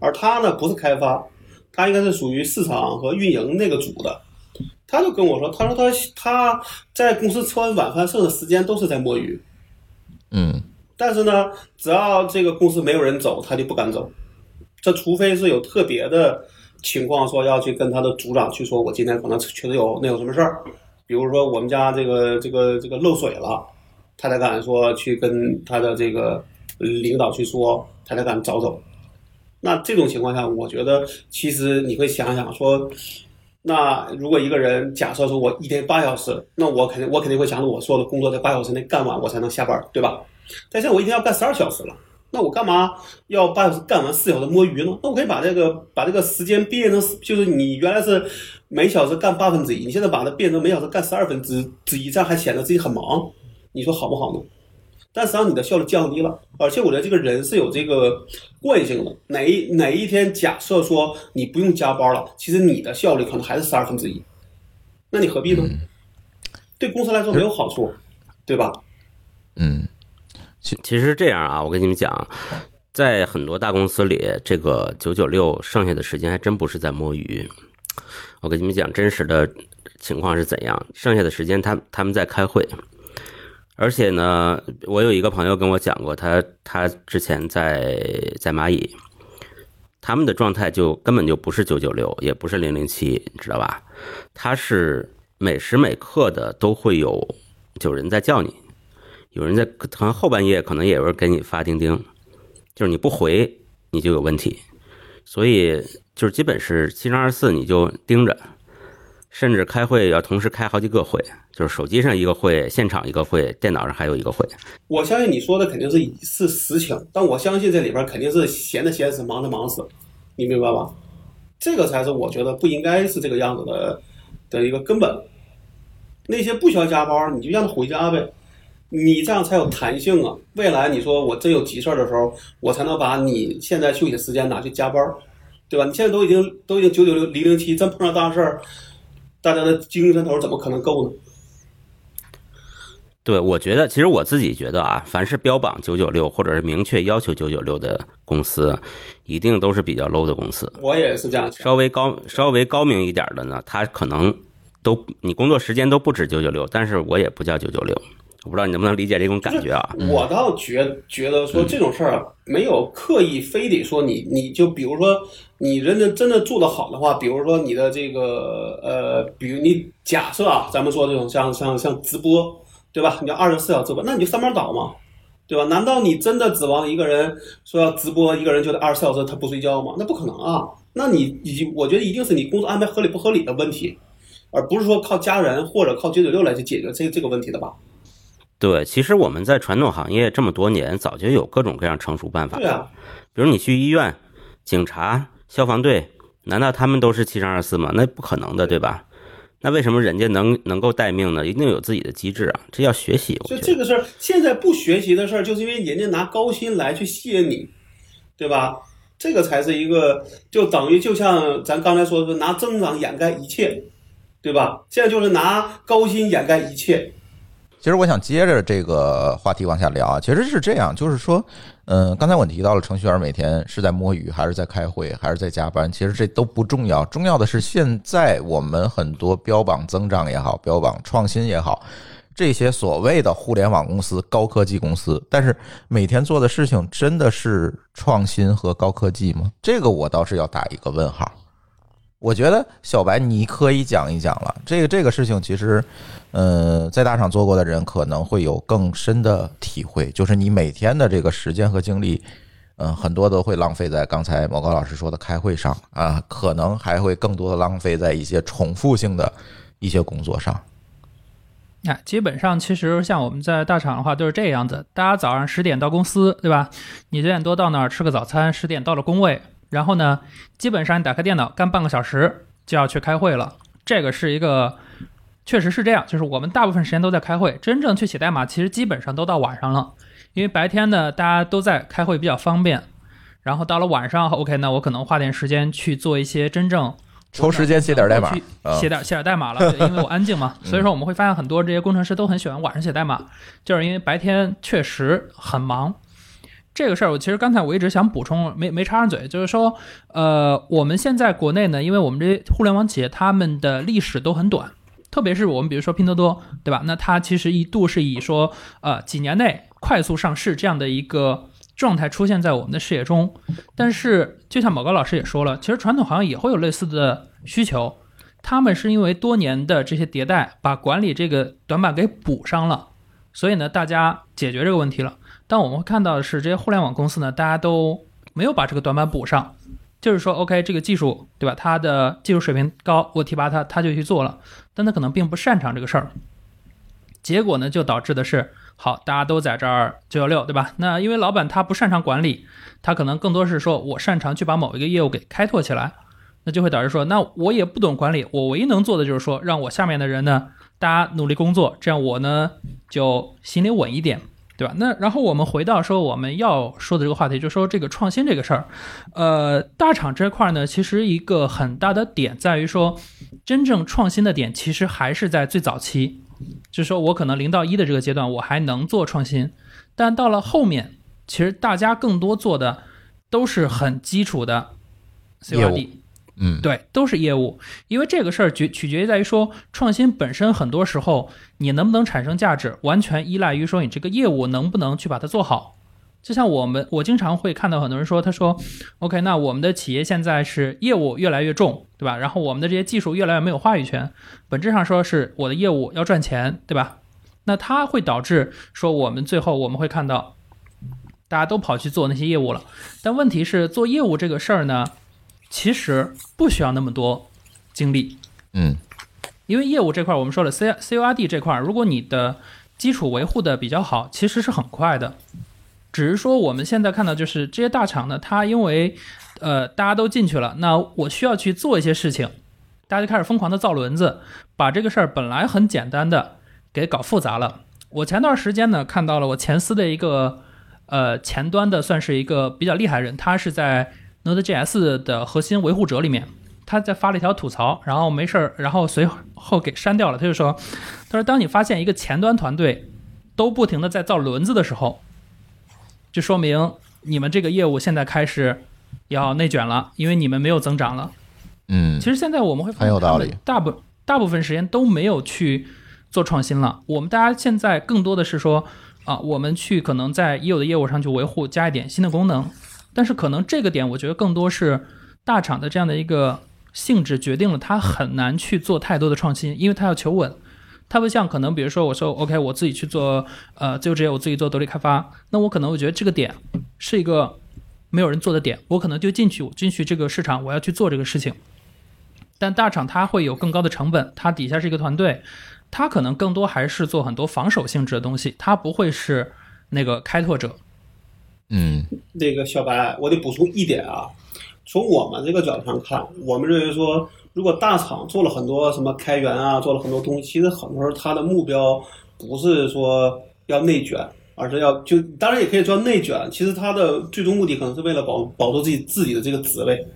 而他呢不是开发，他应该是属于市场和运营那个组的，他就跟我说，他说他他在公司吃完晚饭剩的时间都是在摸鱼，嗯。但是呢，只要这个公司没有人走，他就不敢走。这除非是有特别的情况，说要去跟他的组长去说，我今天可能确实有那有什么事儿，比如说我们家这个这个这个漏水了，他才敢说去跟他的这个领导去说，他才敢早走。那这种情况下，我觉得其实你会想想说，那如果一个人假设说我一天八小时，那我肯定我肯定会想着我所有的工作在八小时内干完，我才能下班，对吧？但现在我一天要干十二小时了，那我干嘛要八小时干完四小时摸鱼呢？那我可以把这个把这个时间变成，就是你原来是每小时干八分之一，你现在把它变成每小时干十二分之之一，这样还显得自己很忙，你说好不好呢？但实际上你的效率降低了，而且我觉得这个人是有这个惯性的，哪一哪一天假设说你不用加班了，其实你的效率可能还是十二分之一，那你何必呢？对公司来说没有好处，对吧？嗯其实这样啊，我跟你们讲，在很多大公司里，这个九九六剩下的时间还真不是在摸鱼。我跟你们讲真实的情况是怎样，剩下的时间他他们在开会，而且呢，我有一个朋友跟我讲过，他他之前在在蚂蚁，他们的状态就根本就不是九九六，也不是零零七，你知道吧？他是每时每刻的都会有有人在叫你。有人在可能后半夜可能也有人给你发钉钉，就是你不回你就有问题，所以就是基本是七乘二十四你就盯着，甚至开会要同时开好几个会，就是手机上一个会，现场一个会，电脑上还有一个会。我相信你说的肯定是是实情，但我相信这里边肯定是闲的闲死，忙的忙死，你明白吧？这个才是我觉得不应该是这个样子的的一个根本。那些不需要加班，你就让他回家呗。你这样才有弹性啊！未来你说我真有急事儿的时候，我才能把你现在休息时间拿去加班，对吧？你现在都已经都已经九九六零零七，真碰上大事儿，大家的精神头怎么可能够呢？对，我觉得其实我自己觉得啊，凡是标榜九九六或者是明确要求九九六的公司，一定都是比较 low 的公司。我也是这样。稍微高稍微高明一点的呢，它可能都你工作时间都不止九九六，但是我也不叫九九六。我不知道你能不能理解这种感觉啊？我倒觉觉得说这种事儿没有刻意非得说你，你就比如说你人家真的做得好的话，比如说你的这个呃，比如你假设啊，咱们说这种像像像直播，对吧？你要二十四小时直播，那你就上班倒嘛，对吧？难道你真的指望一个人说要直播，一个人就得二十四小时他不睡觉吗？那不可能啊！那你你我觉得一定是你工作安排合理不合理的问题，而不是说靠家人或者靠九九六来去解决这这个问题的吧？对，其实我们在传统行业这么多年，早就有各种各样成熟办法对。啊，比如你去医院、警察、消防队，难道他们都是七乘二十四吗？那不可能的，对吧？那为什么人家能能够待命呢？一定有自己的机制啊，这要学习。我所以这个事儿现在不学习的事儿，就是因为人家拿高薪来去吸引你，对吧？这个才是一个，就等于就像咱刚才说的，拿增长掩盖一切，对吧？现在就是拿高薪掩盖一切。其实我想接着这个话题往下聊啊，其实是这样，就是说，嗯，刚才我提到了程序员每天是在摸鱼，还是在开会，还是在加班，其实这都不重要，重要的是现在我们很多标榜增长也好，标榜创新也好，这些所谓的互联网公司、高科技公司，但是每天做的事情真的是创新和高科技吗？这个我倒是要打一个问号。我觉得小白你可以讲一讲了，这个这个事情其实，呃，在大厂做过的人可能会有更深的体会，就是你每天的这个时间和精力，嗯、很多都会浪费在刚才毛高老师说的开会上啊，可能还会更多的浪费在一些重复性的一些工作上。那，基本上其实像我们在大厂的话都是这样子，大家早上十点到公司，对吧？你九点多到那儿吃个早餐，十点到了工位，然后呢，基本上你打开电脑干半个小时就要去开会了。这个是一个，确实是这样，就是我们大部分时间都在开会，真正去写代码其实基本上都到晚上了，因为白天呢大家都在开会比较方便，然后到了晚上，OK，那我可能花点时间去做一些真正抽时间写点代码写点写点代码了，对因为我安静嘛，所以说我们会发现很多这些工程师都很喜欢晚上写代码，就是因为白天确实很忙。这个事儿，我其实刚才我一直想补充，没没插上嘴，就是说，呃，我们现在国内呢，因为我们这些互联网企业，他们的历史都很短，特别是我们比如说拼多多，对吧？那它其实一度是以说，呃，几年内快速上市这样的一个状态出现在我们的视野中。但是，就像某高老师也说了，其实传统行业也会有类似的需求，他们是因为多年的这些迭代，把管理这个短板给补上了，所以呢，大家解决这个问题了。但我们会看到的是，这些互联网公司呢，大家都没有把这个短板补上，就是说，OK，这个技术对吧？它的技术水平高，我提拔他，他就去做了，但他可能并不擅长这个事儿。结果呢，就导致的是，好，大家都在这儿九九六，对吧？那因为老板他不擅长管理，他可能更多是说我擅长去把某一个业务给开拓起来，那就会导致说，那我也不懂管理，我唯一能做的就是说，让我下面的人呢，大家努力工作，这样我呢就心里稳一点。对吧？那然后我们回到说我们要说的这个话题，就是说这个创新这个事儿，呃，大厂这块呢，其实一个很大的点在于说，真正创新的点其实还是在最早期，就是说我可能零到一的这个阶段我还能做创新，但到了后面，其实大家更多做的都是很基础的业务 COD。嗯，对，都是业务，因为这个事儿决取决于在于说，创新本身很多时候你能不能产生价值，完全依赖于说你这个业务能不能去把它做好。就像我们，我经常会看到很多人说，他说，OK，那我们的企业现在是业务越来越重，对吧？然后我们的这些技术越来越没有话语权，本质上说是我的业务要赚钱，对吧？那它会导致说我们最后我们会看到，大家都跑去做那些业务了。但问题是，做业务这个事儿呢？其实不需要那么多精力，嗯，因为业务这块我们说了，C C U R D 这块，如果你的基础维护的比较好，其实是很快的。只是说我们现在看到，就是这些大厂呢，它因为呃大家都进去了，那我需要去做一些事情，大家就开始疯狂的造轮子，把这个事儿本来很简单的给搞复杂了。我前段时间呢看到了我前司的一个呃前端的算是一个比较厉害的人，他是在 Node.js 的核心维护者里面，他在发了一条吐槽，然后没事儿，然后随后给删掉了。他就说，他说当你发现一个前端团队都不停的在造轮子的时候，就说明你们这个业务现在开始要内卷了，因为你们没有增长了。嗯其实现在我们会发现，很有道理。大部大部分时间都没有去做创新了。我们大家现在更多的是说啊，我们去可能在已有的业务上去维护，加一点新的功能。但是可能这个点，我觉得更多是大厂的这样的一个性质决定了它很难去做太多的创新，因为它要求稳。它不像可能，比如说我说 OK，我自己去做呃自由职业，我自己做独立开发，那我可能我觉得这个点是一个没有人做的点，我可能就进去，我进去这个市场，我要去做这个事情。但大厂它会有更高的成本，它底下是一个团队，它可能更多还是做很多防守性质的东西，它不会是那个开拓者。嗯。那个小白，我得补充一点啊，从我们这个角度上看，我们认为说，如果大厂做了很多什么开源啊，做了很多东西，其实很多时候它的目标不是说要内卷，而是要就当然也可以说内卷，其实它的最终目的可能是为了保保住自己自己的这个职位，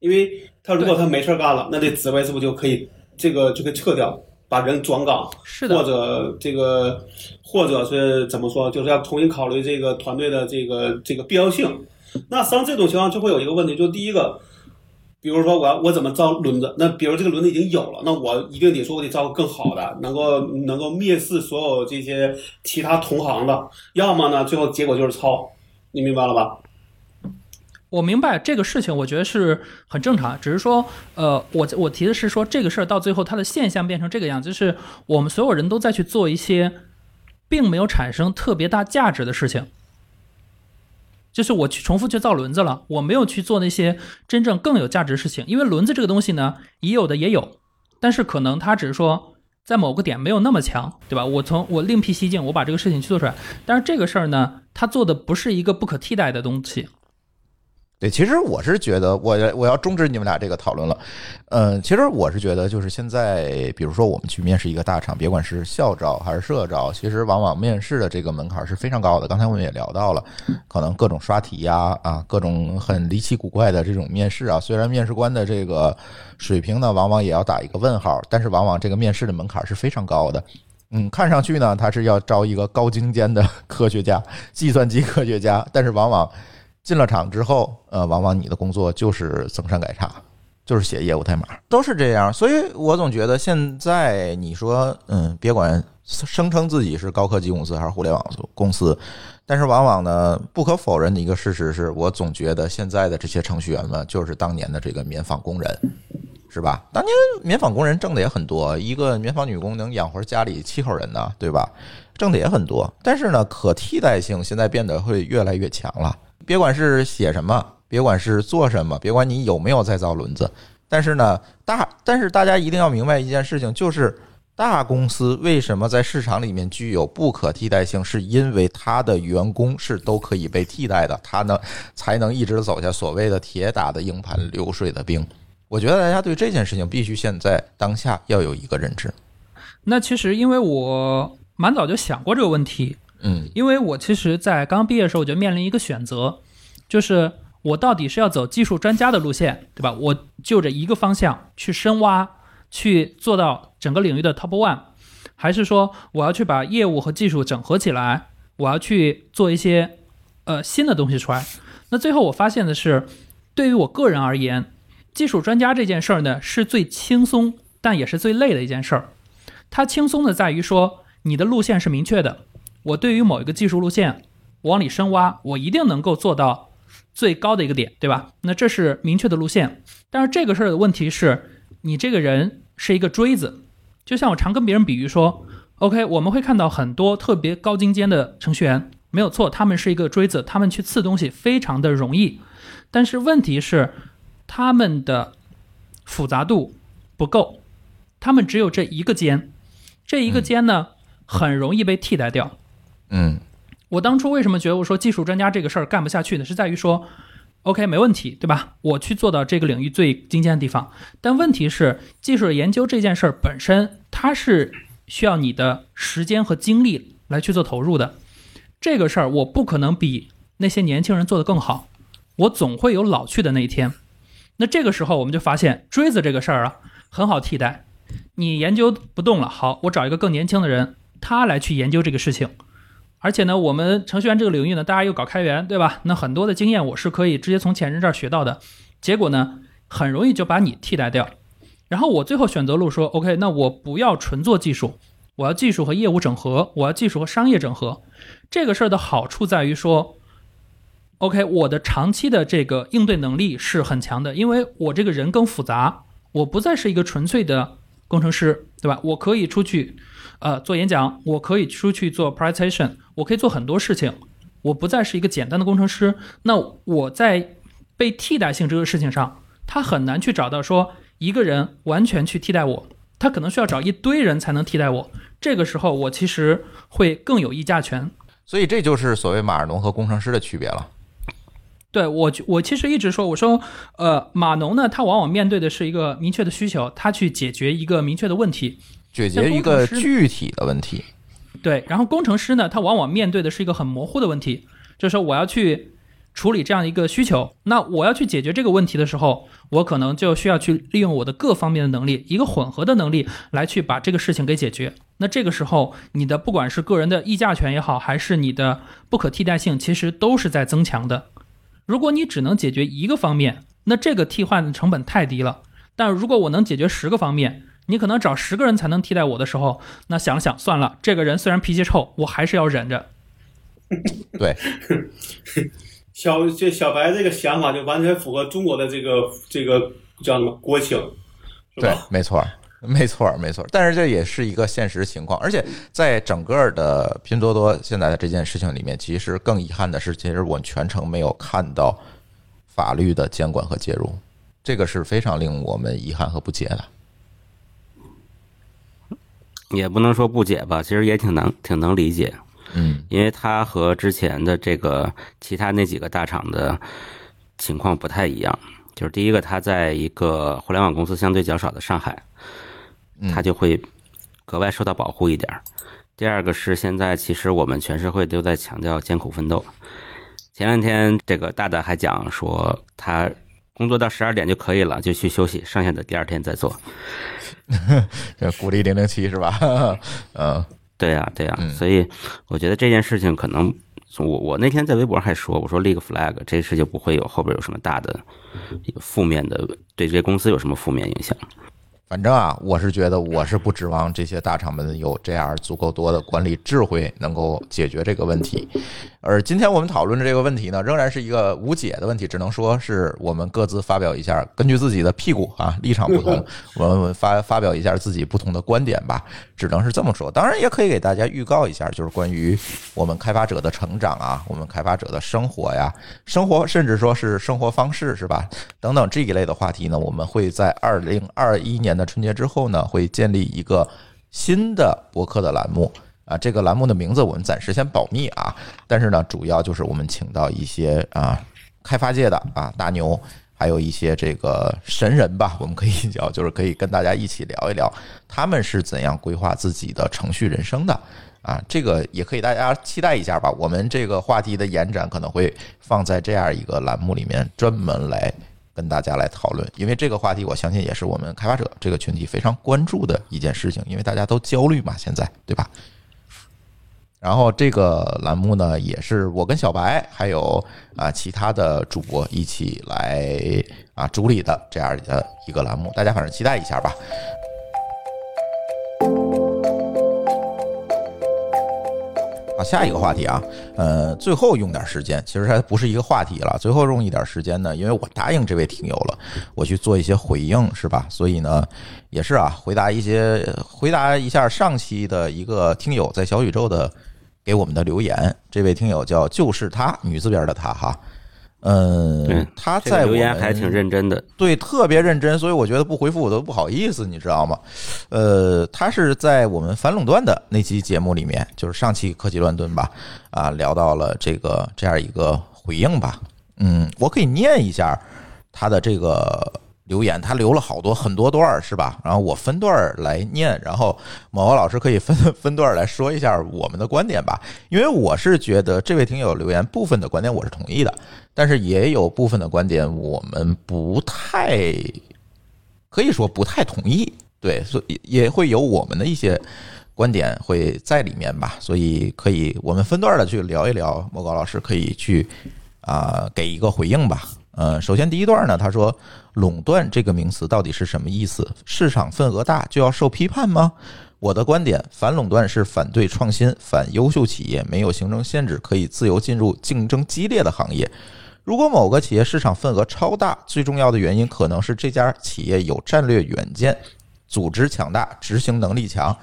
因为他如果他没事干了，那这职位是不是就可以这个就可以撤掉，把人转岗，或是的，或者这个，或者是怎么说，就是要重新考虑这个团队的这个这个必要性。那像这种情况就会有一个问题，就第一个，比如说我要我怎么招轮子？那比如这个轮子已经有了，那我一定得说我得招个更好的，能够能够蔑视所有这些其他同行的，要么呢最后结果就是抄，你明白了吧？我明白这个事情，我觉得是很正常。只是说，呃，我我提的是说，这个事儿到最后它的现象变成这个样子，就是我们所有人都在去做一些并没有产生特别大价值的事情。就是我去重复去造轮子了，我没有去做那些真正更有价值的事情。因为轮子这个东西呢，已有的也有，但是可能它只是说在某个点没有那么强，对吧？我从我另辟蹊径，我把这个事情去做出来。但是这个事儿呢，它做的不是一个不可替代的东西。对，其实我是觉得，我我要终止你们俩这个讨论了。嗯，其实我是觉得，就是现在，比如说我们去面试一个大厂，别管是校招还是社招，其实往往面试的这个门槛是非常高的。刚才我们也聊到了，可能各种刷题呀，啊，各种很离奇古怪的这种面试啊。虽然面试官的这个水平呢，往往也要打一个问号，但是往往这个面试的门槛是非常高的。嗯，看上去呢，他是要招一个高精尖的 科学家、计算机科学家，但是往往进了厂之后，呃，往往你的工作就是增删改差，就是写业务代码，都是这样。所以我总觉得现在你说，嗯，别管声称自己是高科技公司还是互联网公司，但是往往呢，不可否认的一个事实是，我总觉得现在的这些程序员们就是当年的这个棉纺工人。是吧？当年棉纺工人挣的也很多，一个棉纺女工能养活家里七口人呢，对吧？挣的也很多，但是呢，可替代性现在变得会越来越强了。别管是写什么，别管是做什么，别管你有没有在造轮子，但是呢，大但是大家一定要明白一件事情，就是大公司为什么在市场里面具有不可替代性，是因为它的员工是都可以被替代的，它呢才能一直走下所谓的铁打的营盘流水的兵。我觉得大家对这件事情必须现在当下要有一个认知。那其实因为我蛮早就想过这个问题，嗯因为我其实，在刚毕业的时候，我就面临一个选择，就是我到底是要走技术专家的路线，对吧？我就着一个方向去深挖，去做到整个领域的 top one，还是说我要去把业务和技术整合起来，我要去做一些呃新的东西出来？那最后我发现的是，对于我个人而言，技术专家这件事儿呢，是最轻松，但也是最累的一件事儿。它轻松的在于说，你的路线是明确的。我对于某一个技术路线往里深挖，我一定能够做到最高的一个点，对吧？那这是明确的路线。但是这个事儿的问题是，你这个人是一个锥子，就像我常跟别人比喻说，OK，我们会看到很多特别高精尖的程序员，没有错，他们是一个锥子，他们去刺东西非常的容易。但是问题是，他们的复杂度不够，他们只有这一个尖，这一个尖呢，很容易被替代掉。嗯我当初为什么觉得我说技术专家这个事儿干不下去呢？是在于说，OK 没问题，对吧？我去做到这个领域最精尖的地方，但问题是技术研究这件事儿本身，它是需要你的时间和精力来去做投入的。这个事儿我不可能比那些年轻人做得更好，我总会有老去的那一天。那这个时候我们就发现锥子这个事儿啊，很好替代。你研究不动了，好，我找一个更年轻的人，他来去研究这个事情。而且呢，我们程序员这个领域呢，大家又搞开源，对吧？那很多的经验我是可以直接从前人这儿学到的。结果呢，很容易就把你替代掉。然后我最后选择路说，OK，那我不要纯做技术，我要技术和业务整合，我要技术和商业整合。这个事儿的好处在于说，OK，我的长期的这个应对能力是很强的，因为我这个人更复杂，我不再是一个纯粹的工程师，对吧？我可以出去。呃，做演讲，我可以出去做 presentation，我可以做很多事情，我不再是一个简单的工程师。那我在被替代性这个事情上，他很难去找到说一个人完全去替代我。他可能需要找一堆人才能替代我。这个时候，我其实会更有议价权。所以这就是所谓马尔农和工程师的区别了。对我，我其实一直说，我说，呃，码农呢，他往往面对的是一个明确的需求，他去解决一个明确的问题，解决一个具体的问题。对，然后工程师呢，他往往面对的是一个很模糊的问题，就是说我要去处理这样一个需求，那我要去解决这个问题的时候，我可能就需要去利用我的各方面的能力，一个混合的能力来去把这个事情给解决。那这个时候，你的不管是个人的议价权也好，还是你的不可替代性，其实都是在增强的。如果你只能解决一个方面，那这个替换的成本太低了。但如果我能解决十个方面，你可能找十个人才能替代我的时候，那想想算了，这个人虽然脾气臭，我还是要忍着。对，小这小白这个想法就完全符合中国的这个这个叫什么国情，是对吧？，没错儿，没错儿，没错儿。但是这也是一个现实情况，而且在整个的拼多多现在的这件事情里面，其实更遗憾的是，其实我们全程没有看到法律的监管和介入，这个是非常令我们遗憾和不解的。也不能说不解吧，其实也挺能挺能理解，嗯，因为它和之前的这个其他那几个大厂的情况不太一样。就是第一个，它在一个互联网公司相对较少的上海，嗯它就会格外受到保护一点儿。第二个是现在其实我们全社会都在强调艰苦奋斗。前两天这个大大还讲说他工作到十二点就可以了，就去休息，剩下的第二天再做。这鼓励零零七是吧？嗯对呀、对呀、嗯所以我觉得这件事情可能，我我那天在微博上还说，我说立个 flag，这事就不会有后边有什么大的负面的，对这些公司有什么负面影响。反正啊，我是觉得我是不指望这些大厂们有这样足够多的管理智慧能够解决这个问题。而今天我们讨论的这个问题呢，仍然是一个无解的问题，只能说是我们各自发表一下，根据自己的屁股啊立场不同，我们发发表一下自己不同的观点吧，只能是这么说。当然，也可以给大家预告一下，就是关于我们开发者的成长啊，我们开发者的生活呀，生活甚至说是生活方式是吧？等等这一类的话题呢，我们会在二零二一年的春节之后呢，会建立一个新的博客的栏目啊。这个栏目的名字我们暂时先保密啊，但是呢，主要就是我们请到一些啊开发界的啊大牛。还有一些这个神人吧，我们可以 叫，就是可以跟大家一起聊一聊，他们是怎样规划自己的程序人生的啊？这个也可以大家期待一下吧。我们这个话题的延展可能会放在这样一个栏目里面，专门来跟大家来讨论，因为这个话题我相信也是我们开发者这个群体非常关注的一件事情，因为大家都焦虑嘛，现在对吧？然后这个栏目呢，也是我跟小白还有啊其他的主播一起来啊主理的这样的一个栏目，大家反正期待一下吧。好，下一个话题啊，呃，最后用点时间，其实还不是一个话题了，最后用一点时间呢，因为我答应这位听友了，我去做一些回应，是吧？所以呢，也是啊，回答一些，回答一下上期的一个听友在小宇宙的给我们的留言。这位听友叫就是他，女字边的他哈，嗯对，他在留言还挺认真的，对，特别认真，所以我觉得不回复我都不好意思，你知道吗？呃，他是在我们反垄断的那期节目里面，就是上期科技乱炖吧，啊，聊到了这个这样一个回应吧。嗯，我可以念一下他的这个留言，他留了好多很多段儿是吧？然后我分段儿来念，然后某某老师可以分分段儿来说一下我们的观点吧。因为我是觉得这位听友留言部分的观点我是同意的，但是也有部分的观点我们不太可以说不太同意，对，所以也会有我们的一些观点会在里面吧，所以可以我们分段的去聊一聊。莫高老师可以去啊、给一个回应吧。呃，首先第一段呢，他说垄断这个名词到底是什么意思？市场份额大就要受批判吗？我的观点，反垄断是反对创新、反优秀企业，没有形成限制，可以自由进入竞争激烈的行业。如果某个企业市场份额超大，最重要的原因可能是这家企业有战略远见，组织强大，执行能力强，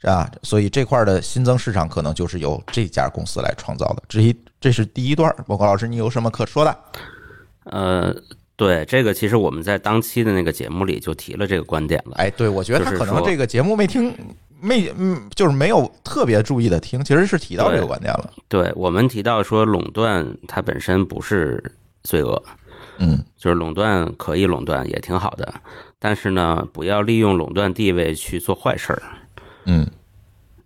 是吧？所以这块的新增市场可能就是由这家公司来创造的。这一这是第一段，报告老师，你有什么可说的？呃，对这个，其实我们在当期的那个节目里就提了这个观点了。哎，对，我觉得他可能这个节目没听，没嗯，就是没有特别注意的听，其实是提到这个观点了。对我们提到说，垄断它本身不是罪恶，嗯就是垄断可以垄断也挺好的，但是呢，不要利用垄断地位去做坏事儿。嗯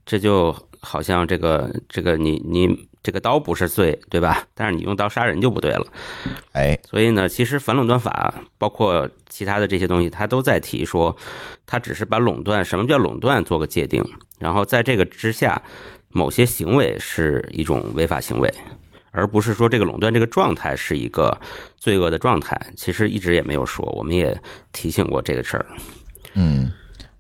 这就好像这个这个你你这个刀不是罪，对吧？但是你用刀杀人就不对了。哎，所以呢，其实反垄断法包括其他的这些东西，它都在提说，它只是把垄断什么叫垄断做个界定，然后在这个之下，某些行为是一种违法行为，而不是说这个垄断这个状态是一个罪恶的状态。其实一直也没有说，我们也提醒过这个事儿。嗯。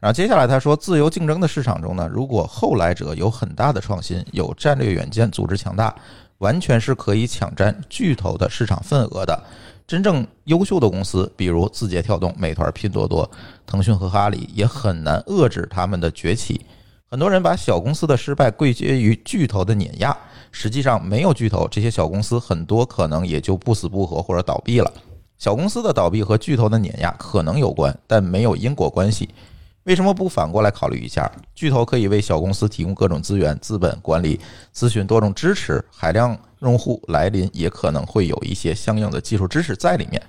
然后接下来他说，自由竞争的市场中呢，如果后来者有很大的创新，有战略远见，组织强大，完全是可以抢占巨头的市场份额的。真正优秀的公司，比如字节跳动、美团、拼多多、腾讯和阿里，也很难遏制他们的崛起。很多人把小公司的失败归结于巨头的碾压，实际上没有巨头，这些小公司很多可能也就不死不活或者倒闭了。小公司的倒闭和巨头的碾压可能有关，但没有因果关系。为什么不反过来考虑一下？巨头可以为小公司提供各种资源、资本、管理、咨询多种支持，海量用户来临也可能会有一些相应的技术支持在里面。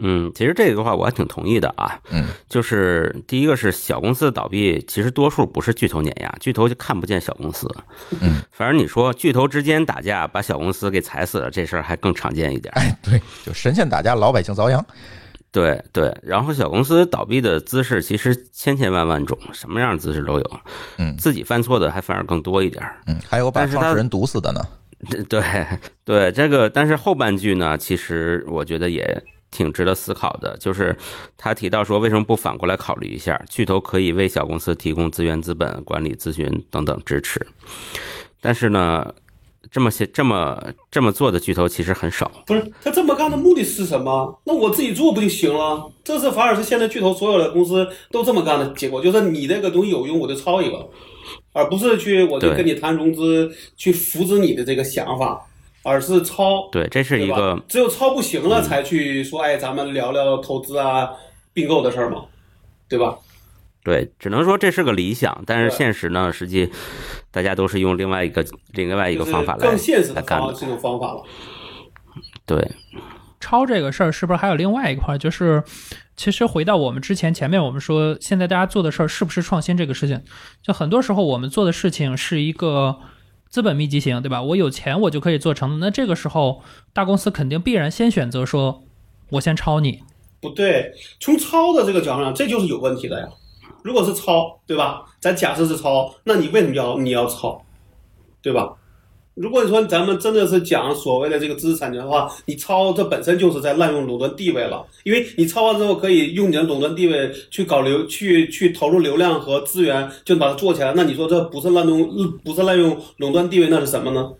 嗯，其实这个话我还挺同意的啊。嗯，就是第一个是小公司的倒闭，其实多数不是巨头碾压，巨头就看不见小公司。嗯，反正你说巨头之间打架把小公司给踩死了，这事儿还更常见一点。哎，对，就神仙打架，老百姓遭殃。对对，然后小公司倒闭的姿势其实千千万万种，什么样的姿势都有。嗯自己犯错的还反而更多一点。嗯，还有把创始人毒死的呢。对对，这个但是后半句呢，其实我觉得也挺值得思考的，就是他提到说，为什么不反过来考虑一下，巨头可以为小公司提供资源、资本、管理、咨询等等支持，但是呢，这么些这么这么做的巨头其实很少。不是他这么干的目的是什么？那我自己做不就行了？这是反而是现在巨头所有的公司都这么干的结果，就是你这个东西有用，我就抄一个，而不是去我就跟你谈融资去扶持你的这个想法，而是抄。对，这是一个嗯只有抄不行了才去说，哎，咱们聊聊投资啊、并购的事儿嘛，对吧？对，只能说这是个理想，但是现实呢，实际大家都是用另外一个另外一个方法来更现实的。这种方法了。对，抄这个事儿是不是还有另外一块儿？就是其实回到我们之前前面我们说，现在大家做的事儿是不是创新这个事情？就很多时候我们做的事情是一个资本密集型，对吧？我有钱我就可以做成。那这个时候大公司肯定必然先选择说，我先抄你。不对，从抄的这个角度上，这就是有问题的呀。如果是抄，对吧？咱假设是抄，那你为什么要你要抄，对吧？如果你说咱们真的是讲所谓的这个知识产权的话，你抄这本身就是在滥用垄断地位了，因为你抄完之后可以用你的垄断地位去搞流，去去投入流量和资源，就把它做起来。那你说这不是滥用，不是滥用垄断地位，那是什么呢？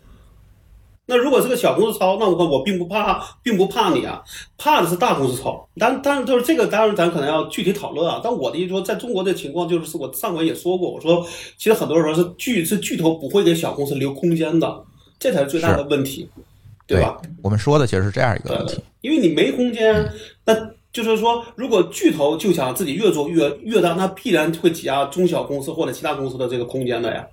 那如果是个小公司抄，那我我并不怕，并不怕你啊，怕的是大公司抄。但但是就是这个，当然咱可能要具体讨论啊。但我的意思说，在中国的情况就是，我上回也说过，我说其实很多时候是巨是巨头不会给小公司留空间的，这才是最大的问题，对吧？我们说的其实是这样一个问题。因为你没空间，那就是说，如果巨头就想自己越做越越大，那必然会挤压中小公司或者其他公司的这个空间的呀。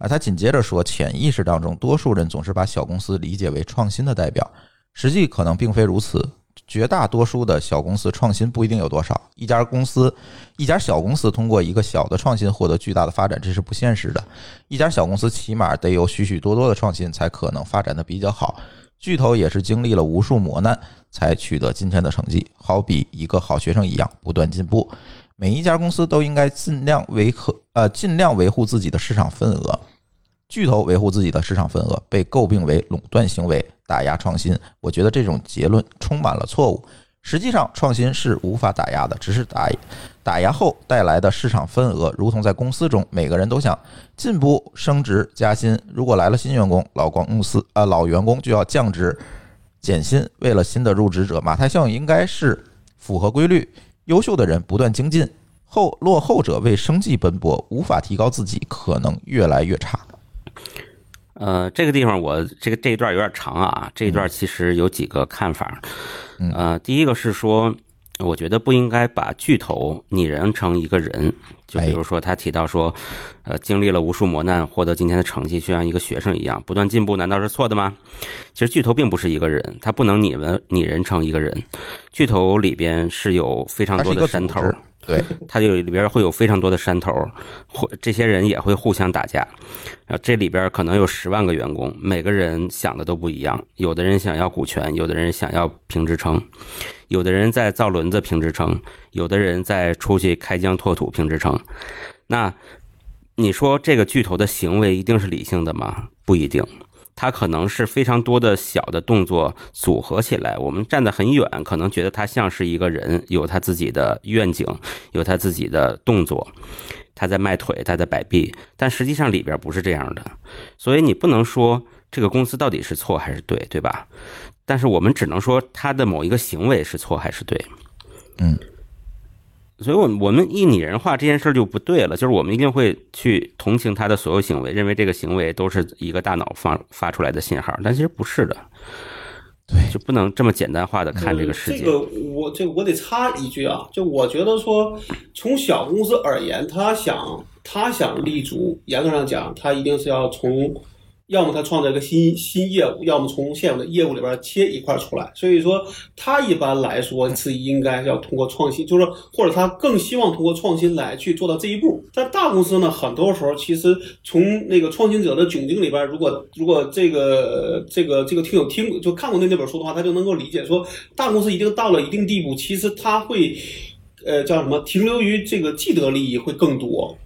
啊，他紧接着说，潜意识当中，多数人总是把小公司理解为创新的代表，实际可能并非如此。绝大多数的小公司创新不一定有多少，一家公司，一家小公司通过一个小的创新获得巨大的发展，这是不现实的。一家小公司起码得有许许多多的创新，才可能发展的比较好。巨头也是经历了无数磨难才取得今天的成绩，好比一个好学生一样，不断进步。每一家公司都应该尽量维和呃尽量维护自己的市场份额。巨头维护自己的市场份额，被诟病为垄断行为，打压创新。我觉得这种结论充满了错误。实际上，创新是无法打压的，只是打打压后带来的市场份额，如同在公司中，每个人都想进步、升职、加薪。如果来了新员工，老光公司、呃、老员工就要降职、减薪。为了新的入职者，马太效应应该是符合规律。优秀的人不断精进，后落后者为生计奔波，无法提高自己，可能越来越差。呃，这个地方我这个这一段有点长啊，这一段其实有几个看法。呃，第一个是说，我觉得不应该把巨头拟人成一个人，就比如说他提到说，呃，经历了无数磨难，获得今天的成绩，就像一个学生一样，不断进步，难道是错的吗？其实巨头并不是一个人，他不能拟人拟人成一个人，巨头里边是有非常多的山头。对，它就里边会有非常多的山头，或这些人也会互相打架。然后这里边可能有十万个员工，每个人想的都不一样。有的人想要股权，有的人想要评职称，有的人在造轮子评职称，有的人在出去开疆拓土评职称。那你说这个巨头的行为一定是理性的吗？不一定。它可能是非常多的小的动作组合起来，我们站得很远，可能觉得他像是一个人，有他自己的愿景，有他自己的动作，他在迈腿，他在摆臂，但实际上里边不是这样的，所以你不能说这个公司到底是错还是对，对吧？但是我们只能说他的某一个行为是错还是对，嗯。所以，我我们一拟人化这件事就不对了，就是我们一定会去同情他的所有行为，认为这个行为都是一个大脑发发出来的信号，但其实不是的，对，就不能这么简单化的看这个世界。这个我这我得插一句啊，就我觉得说，从小公司而言，他想他想立足，严格上讲，他一定是要从。要么他创造一个新新业务，要么从现有的业务里边切一块出来。所以说，他一般来说是应该要通过创新，就是或者他更希望通过创新来去做到这一步。但大公司呢，很多时候其实从那个创新者的窘境里边，如果如果这个这个这个听友听就看过那那本书的话，他就能够理解说，大公司一定到了一定地步，其实他会呃叫什么停留于这个既得利益会更多。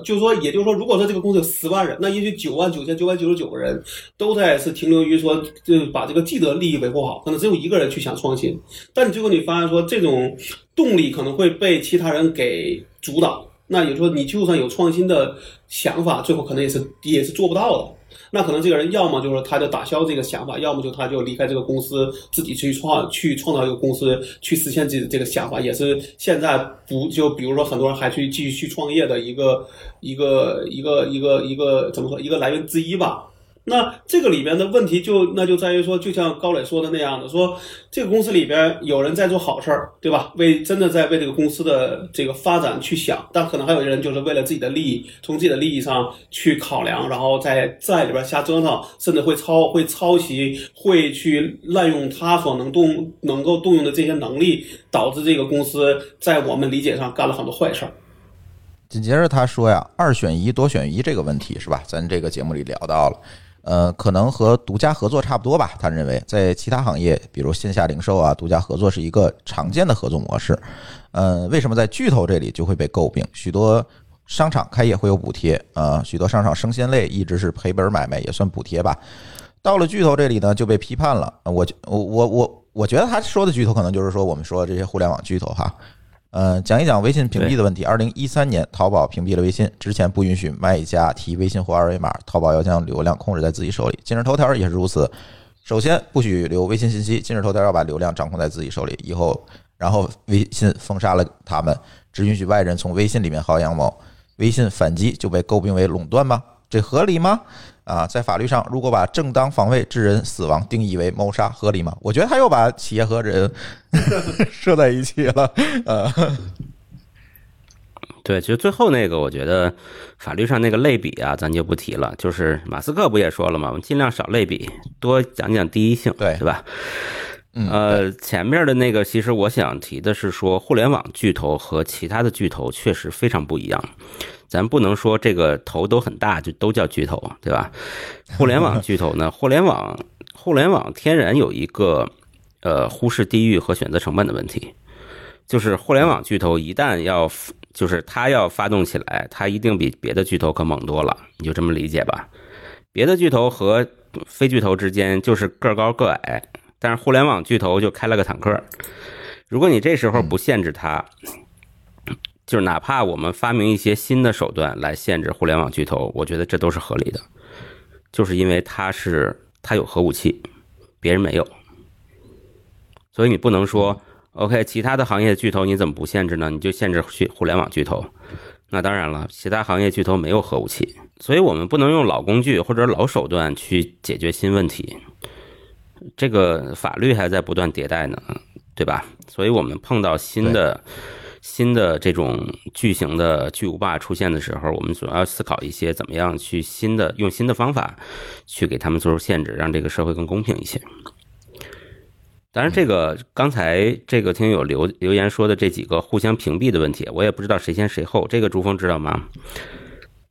就是说，也就是说，如果说这个公司有十万人，那也许九万九千九百九十九个人都在是停留于说，就把这个既得利益维护好，可能只有一个人去想创新，但你最后你发现说，这种动力可能会被其他人给阻挡，那也就是说，你就算有创新的想法，最后可能也是也是做不到的。那可能这个人要么就是他就打消这个想法，要么就他就离开这个公司，自己去创去创造一个公司，去实现自己这个想法，也是现在不就比如说很多人还去继续去创业的一个一个一个一个一个怎么说一个来源之一吧。那这个里边的问题就那就在于说，就像高磊说的那样的，说这个公司里边有人在做好事儿，对吧？为真的在为这个公司的这个发展去想，但可能还有些人就是为了自己的利益，从自己的利益上去考量，然后在在里边瞎折腾，甚至会抄会抄袭，会去滥用他所能动能够动用的这些能力，导致这个公司在我们理解上干了很多坏事儿。紧接着他说呀，二选一、多选一这个问题是吧？咱这个节目里聊到了。呃，可能和独家合作差不多吧。他认为，在其他行业，比如线下零售啊，独家合作是一个常见的合作模式。呃，为什么在巨头这里就会被诟病？许多商场开业会有补贴啊，许多商场生鲜类一直是赔本买卖，也算补贴吧。到了巨头这里呢，就被批判了。我我我我我觉得他说的巨头，可能就是说我们说这些互联网巨头哈。呃，讲一讲微信屏蔽的问题。二零一三年，淘宝屏蔽了微信，之前不允许卖家提微信或二维码，淘宝要将流量控制在自己手里。今日头条也是如此，首先不许留微信信息，今日头条要把流量掌控在自己手里。以后，然后微信封杀了他们，只允许外人从微信里面薅羊毛。微信反击就被诟病为垄断吗？这合理吗？啊，在法律上，如果把正当防卫致人死亡定义为谋杀，合理吗？我觉得他又把企业和人 设在一起了。呃，对，其实最后那个，我觉得法律上那个类比啊，咱就不提了。就是马斯克不也说了吗？我们尽量少类比，多讲讲第一性，对，是吧？呃，前面的那个，其实我想提的是说，互联网巨头和其他的巨头确实非常不一样。咱不能说这个头都很大就都叫巨头，对吧？互联网巨头呢，互联网互联网天然有一个呃忽视地域和选择成本的问题，就是互联网巨头一旦要就是它要发动起来，它一定比别的巨头可猛多了，你就这么理解吧。别的巨头和非巨头之间就是个高个矮，但是互联网巨头就开了个坦克，如果你这时候不限制它。就是哪怕我们发明一些新的手段来限制互联网巨头，我觉得这都是合理的，就是因为它是它有核武器，别人没有，所以你不能说 OK，其他的行业巨头你怎么不限制呢？你就限制去互联网巨头，那当然了，其他行业巨头没有核武器，所以我们不能用老工具或者老手段去解决新问题。这个法律还在不断迭代呢，对吧？所以我们碰到新的、新的这种巨型的巨无霸出现的时候，我们总要思考一些怎么样去新的用新的方法去给他们做出限制，让这个社会更公平一些。当然，这个刚才这个听友留留言说的这几个互相屏蔽的问题，我也不知道谁先谁后。这个朱峰知道吗？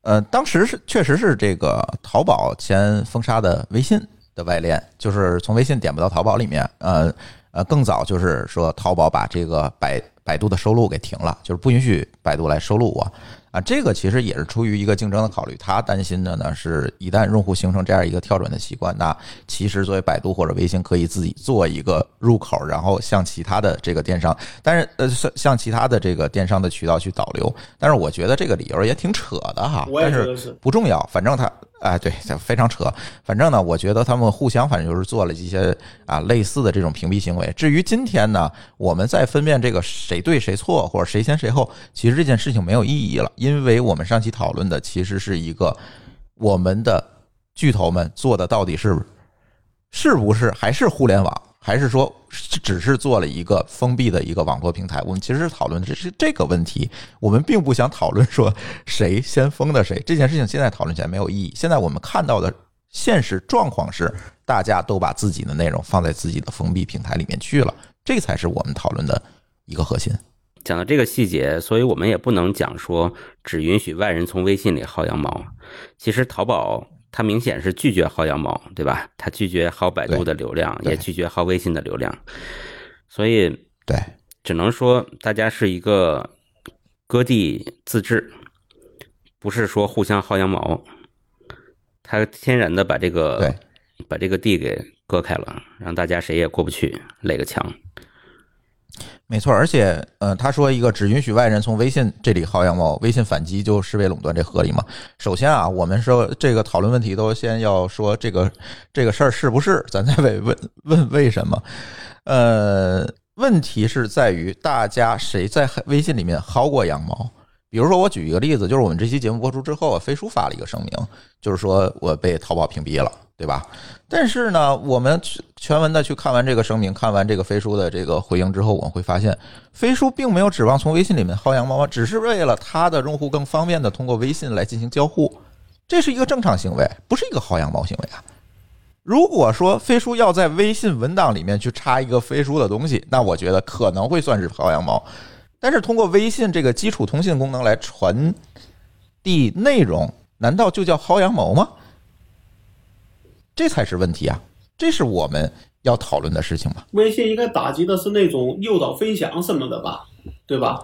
呃，当时是确实是这个淘宝先封杀的微信的外链，就是从微信点不到淘宝里面。呃呃，更早就是说淘宝把这个百百度的收录给停了，就是不允许百度来收录我。啊，这个其实也是出于一个竞争的考虑，他担心的呢是，一旦用户形成这样一个跳转的习惯，那其实作为百度或者微信可以自己做一个入口，然后向其他的这个电商，但是呃向向其他的这个电商的渠道去导流。但是我觉得这个理由也挺扯的哈，但是不重要，反正他哎对，非常扯。反正呢，我觉得他们互相反正就是做了一些啊类似的这种屏蔽行为。至于今天呢，我们在分辨这个谁对谁错或者谁先谁后，其实这件事情没有意义了，因为我们上期讨论的其实是一个我们的巨头们做的到底是是不是还是互联网，还是说只是做了一个封闭的一个网络平台？我们其实讨论的是这个问题，我们并不想讨论说谁先封的谁这件事情，现在讨论起来没有意义。现在我们看到的现实状况是，大家都把自己的内容放在自己的封闭平台里面去了，这才是我们讨论的一个核心。讲到这个细节，所以我们也不能讲说只允许外人从微信里薅羊毛。其实淘宝它明显是拒绝薅羊毛，对吧？他拒绝薅百度的流量，也拒绝薅微信的流量，所以对，只能说大家是一个割地自治，不是说互相薅羊毛。他天然的把这个对把这个地给割开了，让大家谁也过不去，垒个墙。没错，而且，呃，他说一个只允许外人从微信这里薅羊毛，微信反击就视为垄断，这合理吗？首先啊，我们说这个讨论问题都先要说这个这个事儿是不是，咱再问问问为什么？呃，问题是在于大家谁在微信里面薅过羊毛？比如说，我举一个例子，就是我们这期节目播出之后，飞书发了一个声明，就是说我被淘宝屏蔽了，对吧？但是呢，我们全文的去看完这个声明，看完这个飞书的这个回应之后，我们会发现，飞书并没有指望从微信里面薅羊毛，只是为了他的用户更方便的通过微信来进行交互，这是一个正常行为，不是一个薅羊毛行为啊。如果说飞书要在微信文档里面去插一个飞书的东西，那我觉得可能会算是薅羊毛。但是通过微信这个基础通信功能来传递内容，难道就叫薅羊毛吗？这才是问题啊！这是我们要讨论的事情吧？微信应该打击的是那种诱导分享什么的吧，对吧？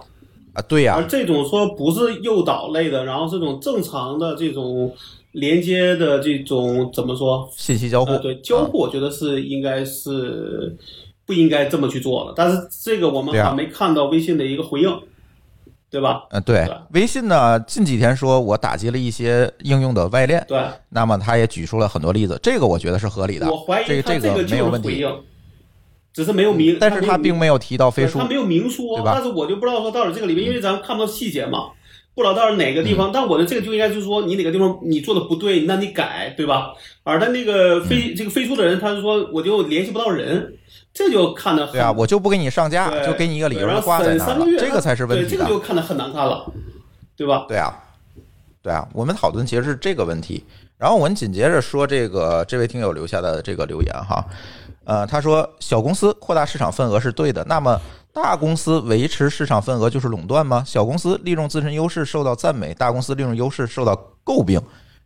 啊，对呀、而这种说不是诱导类的，然后这种正常的这种连接的这种怎么说？信息交互，呃，对，交互我觉得是应该是不应该这么去做的，但是这个我们还没看到微信的一个回应，对吧？呃，对。对，微信呢，近几天说我打击了一些应用的外链，对，那么他也举出了很多例子，这个我觉得是合理的，我怀这疑他这个就是没有问题。回应，只是没有明，但是他并没有提到飞书他，没有明说但是我就不知道说到底这个里面，因为咱看不到细节嘛，不知道到底哪个地嗯方。但我的这个就应该就是说，你哪个地方你做的不对，那你改，对吧？而他那个嗯飞、这个飞书的人，他是说我就联系不到人，这就看得很对啊，我就不给你上架，就给你一个理由对然后挂在那了三个，月这个才是问，题的这个。就看得很难看了，对吧？对啊，对啊，我们讨论其实是这个问题。然后我们紧接着说这个这位听友留下的这个留言哈，呃，他说小公司扩大市场份额是对的，那么大公司维持市场份额就是垄断吗？小公司利用自身优势受到赞美，大公司利用优势受到诟病。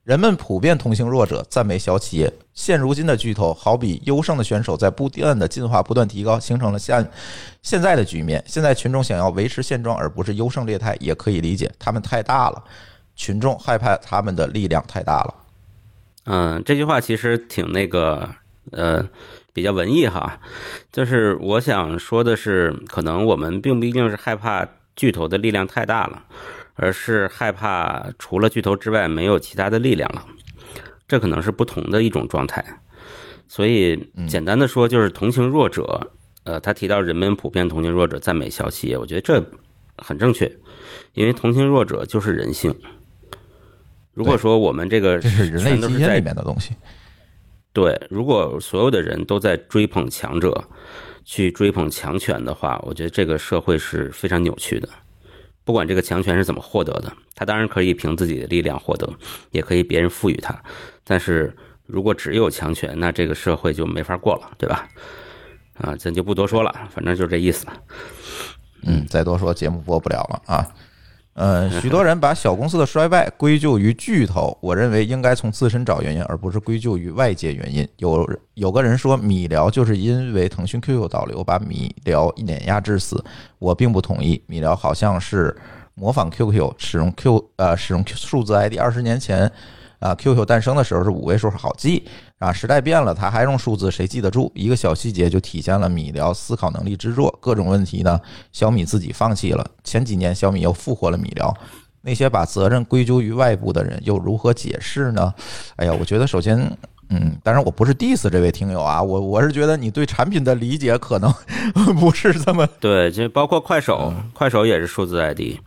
人们普遍同情弱者，赞美小企业。现如今的巨头，好比优胜的选手，在不断的进化、不断提高，形成了现现在的局面。现在群众想要维持现状，而不是优胜劣汰，也可以理解，他们太大了，群众害怕他们的力量太大了。嗯，这句话其实挺那个，呃，比较文艺哈。就是我想说的是，可能我们并不一定是害怕巨头的力量太大了，而是害怕除了巨头之外没有其他的力量了。这可能是不同的一种状态。所以简单的说，就是同情弱者。呃，他提到人们普遍同情弱者，赞美小企业，我觉得这很正确，因为同情弱者就是人性。如果说我们这个这是人类基因里面的东西。对，如果所有的人都在追捧强者，去追捧强权的话，我觉得这个社会是非常扭曲的。不管这个强权是怎么获得的，他当然可以凭自己的力量获得，也可以别人赋予他。但是如果只有强权，那这个社会就没法过了，对吧？啊，咱就不多说了，反正就这意思。嗯，再多说节目播不了了啊。呃，许多人把小公司的衰败归咎于巨头，我认为应该从自身找原因，而不是归咎于外界原因。有有个人说米聊就是因为腾讯 QQ 导流把米聊碾压致死，我并不同意。米聊好像是模仿 QQ 使用 Q 呃使用数字 ID，二十年前啊 QQ 诞生的时候是五位数好记啊，时代变了，他还用数字，谁记得住？一个小细节就体现了米聊思考能力之弱。各种问题呢，小米自己放弃了。前几年小米又复活了米聊，那些把责任归咎于外部的人又如何解释呢？哎呀，我觉得首先。嗯，当然我不是 diss 这位听友啊，我我是觉得你对产品的理解可能 不是这么对，就包括快手，快手也是数字 ID。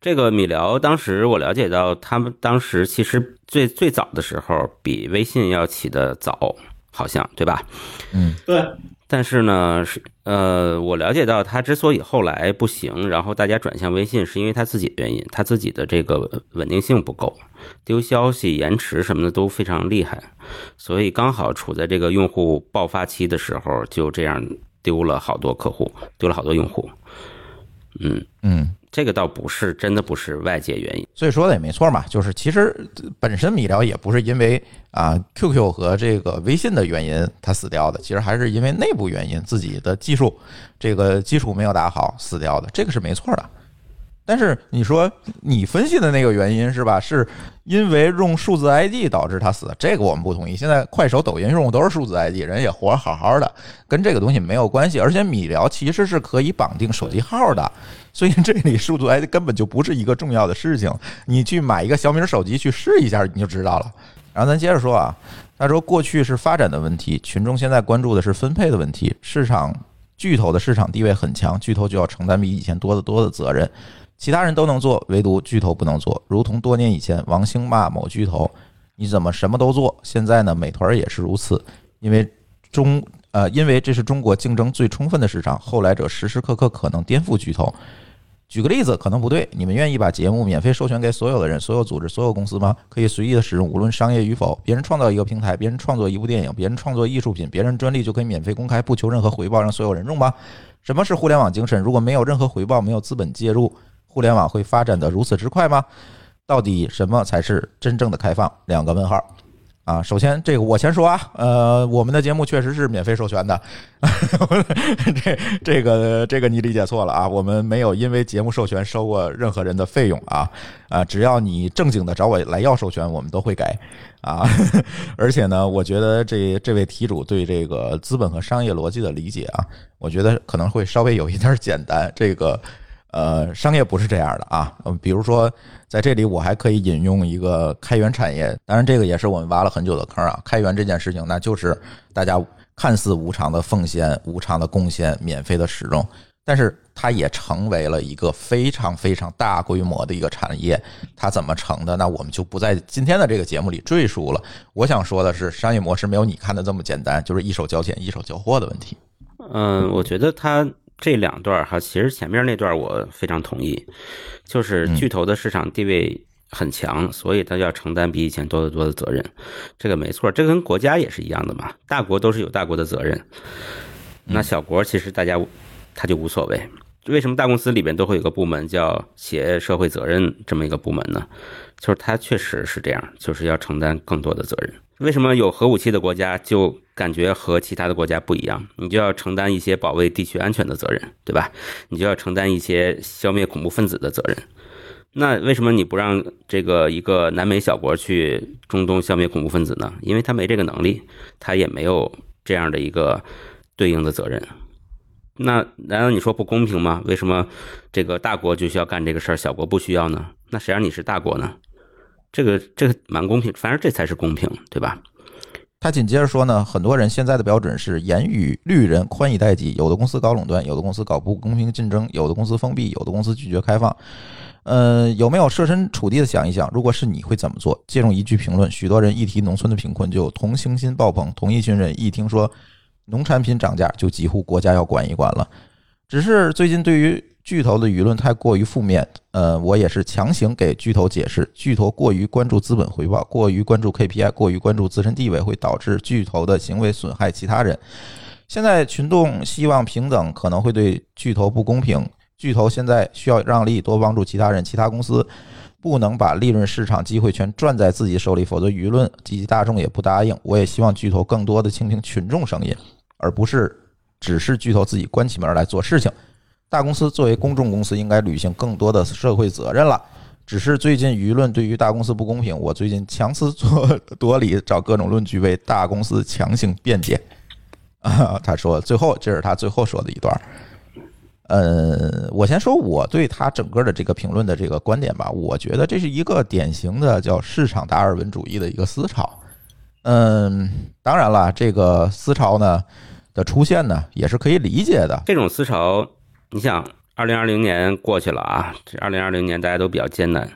这个米聊当时我了解到，他们当时其实最最早的时候比微信要起的早，好像对吧？嗯，对，但是呢，是呃，我了解到他之所以后来不行，然后大家转向微信，是因为他自己的原因，他自己的这个稳定性不够，丢消息、延迟什么的都非常厉害，所以刚好处在这个用户爆发期的时候，就这样丢了好多客户，丢了好多用户。嗯，嗯。这个倒不是真的不是外界原因，所以说的也没错嘛，就是其实本身米聊也不是因为啊 QQ 和这个微信的原因它死掉的，其实还是因为内部原因，自己的技术这个基础没有打好死掉的，这个是没错的。但是你说你分析的那个原因是吧？是因为用数字 ID 导致他死，这个我们不同意。现在快手、抖音用的都是数字 ID，人也活得好好的，跟这个东西没有关系。而且米聊其实是可以绑定手机号的，所以这里数字 ID 根本就不是一个重要的事情。你去买一个小米手机去试一下，你就知道了。然后咱接着说啊，他说过去是发展的问题，群众现在关注的是分配的问题。市场巨头的市场地位很强，巨头就要承担比以前多得多的责任。其他人都能做，唯独巨头不能做。如同多年以前，王兴骂某巨头：“你怎么什么都做？”现在呢，美团也是如此，因为中呃，因为这是中国竞争最充分的市场，后来者时时刻刻可能颠覆巨头。举个例子，可能不对，你们愿意把节目免费授权给所有的人、所有组织、所有公司吗？可以随意的使用，无论商业与否。别人创造一个平台，别人创作一部电影，别人创作艺术品，别人专利就可以免费公开，不求任何回报，让所有人用吗？什么是互联网精神？如果没有任何回报，没有资本介入。互联网会发展的如此之快吗？到底什么才是真正的开放？两个问号啊！首先，这个我先说啊，呃，我们的节目确实是免费授权的，这这个这个你理解错了啊，我们没有因为节目授权收过任何人的费用啊啊！只要你正经的找我来要授权，我们都会给啊。而且呢，我觉得这这位题主对这个资本和商业逻辑的理解啊，我觉得可能会稍微有一点简单。这个。呃，商业不是这样的啊。嗯，比如说，在这里我还可以引用一个开源产业，当然这个也是我们挖了很久的坑啊。开源这件事情，那就是大家看似无偿的奉献、无偿的贡献、免费的使用，但是它也成为了一个非常非常大规模的一个产业。它怎么成的？那我们就不在今天的这个节目里赘述了。我想说的是，商业模式没有你看的这么简单，就是一手交钱一手交货的问题。嗯，我觉得它。这两段哈，其实前面那段我非常同意，就是巨头的市场地位很强，所以他要承担比以前多得多的责任，这个没错，这跟国家也是一样的嘛，大国都是有大国的责任，那小国其实大家他就无所谓。为什么大公司里边都会有个部门叫企业社会责任这么一个部门呢？就是它确实是这样，就是要承担更多的责任。为什么有核武器的国家就感觉和其他的国家不一样？你就要承担一些保卫地区安全的责任，对吧？你就要承担一些消灭恐怖分子的责任。那为什么你不让这个一个南美小国去中东消灭恐怖分子呢？因为他没这个能力，他也没有这样的一个对应的责任。那难道你说不公平吗？为什么这个大国就需要干这个事儿，小国不需要呢？那谁让你是大国呢？这个这个蛮公平，反正这才是公平，对吧？他紧接着说呢，很多人现在的标准是严于律人，宽以待己。有的公司搞垄断，有的公司搞不公平竞争，有的公司封闭，有的公司拒绝开放。呃，有没有设身处地的想一想，如果是你会怎么做？借用一句评论，许多人一提农村的贫困就同情心爆棚，同一群人一听说农产品涨价，就几乎国家要管一管了。只是最近对于巨头的舆论太过于负面，呃，我也是强行给巨头解释，巨头过于关注资本回报，过于关注 KPI，过于关注自身地位，会导致巨头的行为损害其他人。现在群众希望平等，可能会对巨头不公平。巨头现在需要让利，多帮助其他人，其他公司不能把利润市场机会全攥在自己手里，否则舆论及其大众也不答应。我也希望巨头更多的倾听群众声音，而不是只是巨头自己关起门来做事情。大公司作为公众公司，应该履行更多的社会责任了。只是最近舆论对于大公司不公平，我最近强词夺理，找各种论据为大公司强行辩解。啊，他说最后这是他最后说的一段。呃，我先说我对他整个的这个评论的这个观点吧，我觉得这是一个典型的叫市场达尔文主义的一个思潮。嗯，当然了，这个思潮呢的出现呢也是可以理解的。这种思潮，你想，二零二零年过去了啊，这二零二零年大家都比较艰难。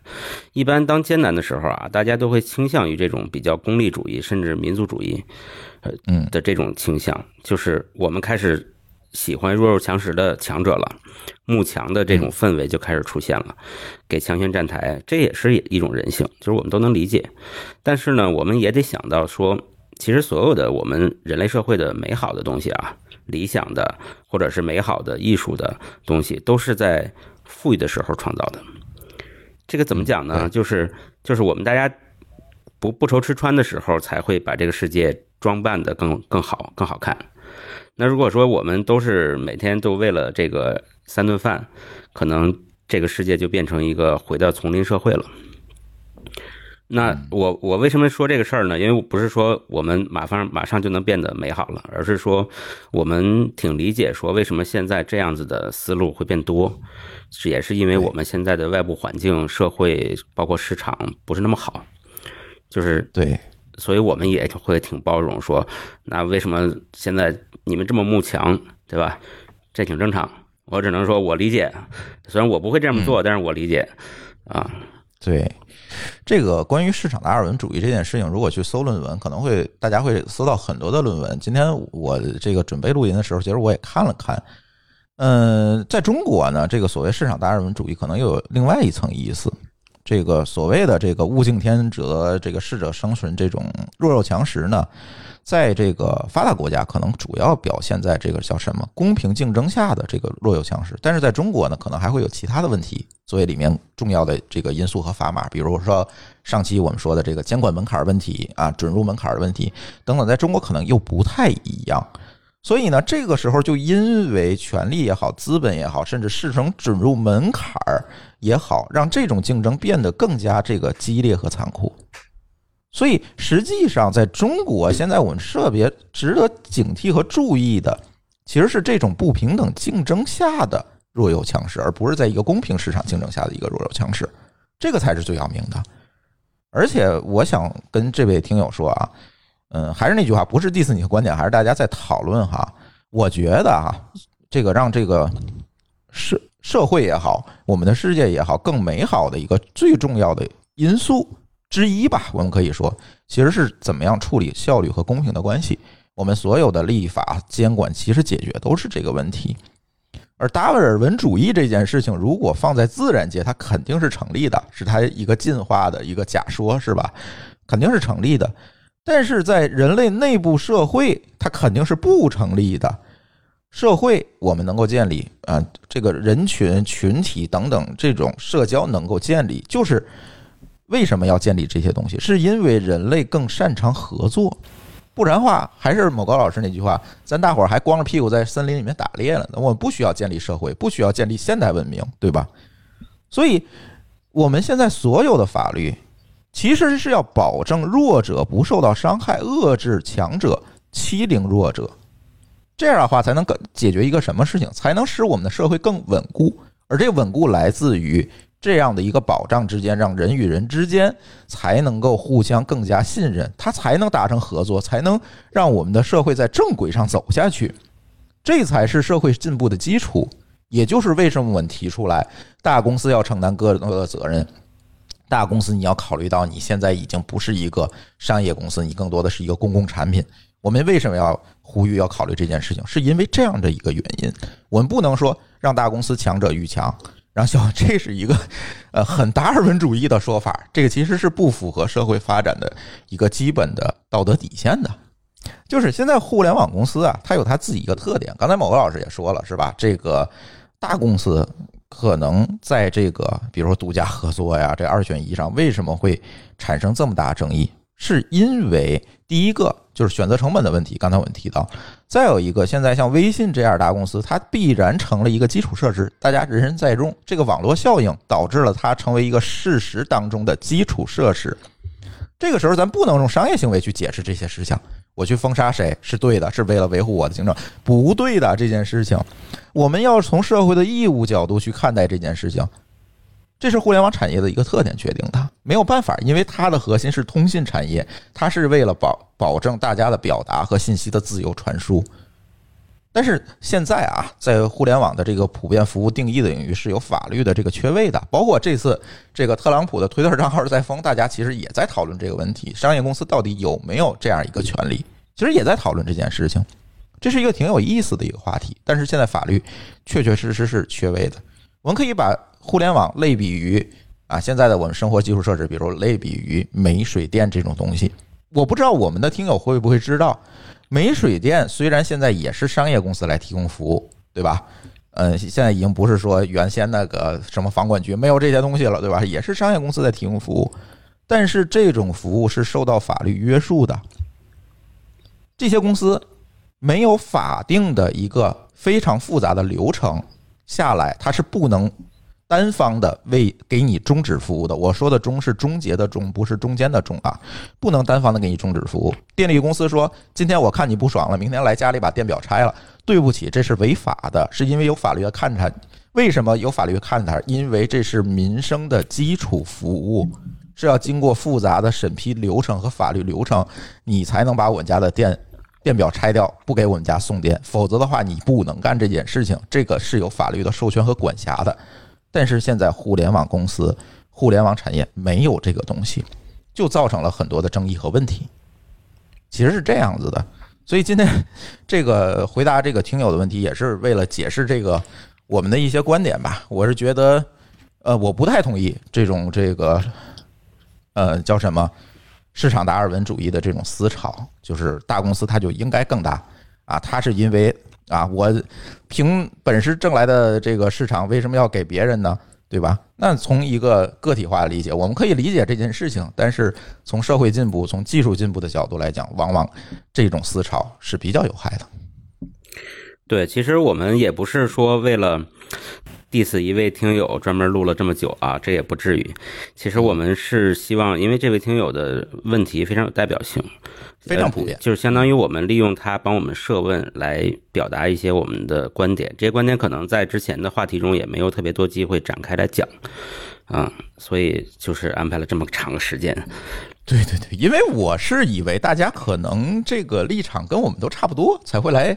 一般当艰难的时候啊，大家都会倾向于这种比较功利主义，甚至民族主义，呃，嗯的这种倾向，就是我们开始。喜欢弱肉强食的强者了，慕强的这种氛围就开始出现了，给强权站台，这也是一种人性，就是我们都能理解。但是呢，我们也得想到说，其实所有的我们人类社会的美好的东西啊，理想的或者是美好的艺术的东西，都是在富裕的时候创造的。这个怎么讲呢？就是就是我们大家不不愁吃穿的时候，才会把这个世界装扮的更更好、更好看。那如果说我们都是每天都为了这个三顿饭，可能这个世界就变成一个回到丛林社会了。那我我为什么说这个事儿呢？因为不是说我们马上马上就能变得美好了，而是说我们挺理解说为什么现在这样子的思路会变多，也是因为我们现在的外部环境、社会包括市场不是那么好，就是对。所以我们也会挺包容，说那为什么现在你们这么慕强，对吧？这挺正常。我只能说我理解，虽然我不会这么做，但是我理解啊。对，这个关于市场达尔文主义这件事情，如果去搜论文，可能会大家会搜到很多的论文。今天我这个准备录音的时候，其实我也看了看。嗯，在中国呢，这个所谓市场达尔文主义可能又有另外一层意思。这个所谓的这个物竞天择，这个适者生存，这种弱肉强食呢，在这个发达国家可能主要表现在这个叫什么公平竞争下的这个弱肉强食，但是在中国呢，可能还会有其他的问题作为里面重要的这个因素和砝码，比如说上期我们说的这个监管门槛问题啊，准入门槛的问题等等，在中国可能又不太一样。所以呢，这个时候就因为权力也好，资本也好，甚至市场准入门槛儿也好，让这种竞争变得更加这个激烈和残酷。所以实际上，在中国现在我们特别值得警惕和注意的，其实是这种不平等竞争下的弱肉强食，而不是在一个公平市场竞争下的一个弱肉强食，这个才是最要命的。而且我想跟这位听友说啊。嗯，还是那句话，不是 diss 你的观点，还是大家在讨论哈。我觉得哈，这个让这个社社会也好，我们的世界也好，更美好的一个最重要的因素之一吧，我们可以说，其实是怎么样处理效率和公平的关系。我们所有的立法监管，其实解决都是这个问题。而达尔文主义这件事情，如果放在自然界，它肯定是成立的，是它一个进化的一个假说，是吧？肯定是成立的。但是在人类内部社会，它肯定是不成立的。社会我们能够建立啊，这个人群、群体等等这种社交能够建立，就是为什么要建立这些东西？是因为人类更擅长合作，不然话还是某高老师那句话：咱大伙儿还光着屁股在森林里面打猎了呢。我们不需要建立社会，不需要建立现代文明，对吧？所以，我们现在所有的法律。其实是要保证弱者不受到伤害，遏制强者欺凌弱者，这样的话才能更解决一个什么事情？才能使我们的社会更稳固。而这稳固来自于这样的一个保障之间，让人与人之间才能够互相更加信任，它才能达成合作，才能让我们的社会在正轨上走下去，这才是社会进步的基础。也就是为什么我们提出来，大公司要承担更多的责任。大公司你要考虑到，你现在已经不是一个商业公司，你更多的是一个公共产品。我们为什么要呼吁要考虑这件事情？是因为这样的一个原因。我们不能说让大公司强者愈强，然后小这是一个呃很达尔文主义的说法，这个其实是不符合社会发展的一个基本的道德底线的。就是现在互联网公司啊，它有它自己一个特点。刚才某个老师也说了，是吧？这个大公司。可能在这个，比如说独家合作呀，这二选一上，为什么会产生这么大争议？是因为第一个就是选择成本的问题，刚才我们提到；再有一个，现在像微信这样大公司，它必然成了一个基础设施，大家人人在用，这个网络效应导致了它成为一个事实当中的基础设施。这个时候，咱不能用商业行为去解释这些事情。我去封杀谁是对的，是为了维护我的行政，不对的这件事情，我们要从社会的义务角度去看待这件事情，这是互联网产业的一个特点决定的，没有办法，因为它的核心是通信产业，它是为了保保证大家的表达和信息的自由传输。但是现在啊，在互联网的这个普遍服务定义的领域是有法律的这个缺位的，包括这次这个特朗普的推特账号在封，大家其实也在讨论这个问题：商业公司到底有没有这样一个权利？其实也在讨论这件事情，这是一个挺有意思的一个话题。但是现在法律确确实实是缺位的。我们可以把互联网类比于啊，现在的我们生活基础设施，比如类比于煤、水电这种东西。我不知道我们的听友会不会知道。煤水电虽然现在也是商业公司来提供服务，对吧？嗯，现在已经不是说原先那个什么房管局没有这些东西了，对吧？也是商业公司在提供服务，但是这种服务是受到法律约束的。这些公司没有法定的一个非常复杂的流程下来，它是不能。单方的为给你终止服务的，我说的终是终结的终，不是中间的终啊，不能单方的给你终止服务。电力公司说，今天我看你不爽了，明天来家里把电表拆了。对不起，这是违法的，是因为有法律的看它。为什么有法律看它？因为这是民生的基础服务，是要经过复杂的审批流程和法律流程，你才能把我们家的电电表拆掉，不给我们家送电。否则的话，你不能干这件事情。这个是有法律的授权和管辖的。但是现在互联网公司、互联网产业没有这个东西，就造成了很多的争议和问题。其实是这样子的，所以今天 这个回答这个听友的问题，也是为了解释这个我们的一些观点吧。我是觉得，呃，我不太同意这种这个，呃，叫什么市场达尔文主义的这种思潮，就是大公司它就应该更大啊，它是因为。啊，我凭本事挣来的这个市场，为什么要给别人呢？对吧？那从一个个体化的理解，我们可以理解这件事情，但是从社会进步、从技术进步的角度来讲，往往这种思潮是比较有害的。对，其实我们也不是说为了 diss 一位听友专门录了这么久啊，这也不至于。其实我们是希望，因为这位听友的问题非常有代表性。非常普遍，就是相当于我们利用他帮我们设问来表达一些我们的观点。这些观点可能在之前的话题中也没有特别多机会展开来讲，啊，所以就是安排了这么长时间。对对对，因为我是以为大家可能这个立场跟我们都差不多，才会来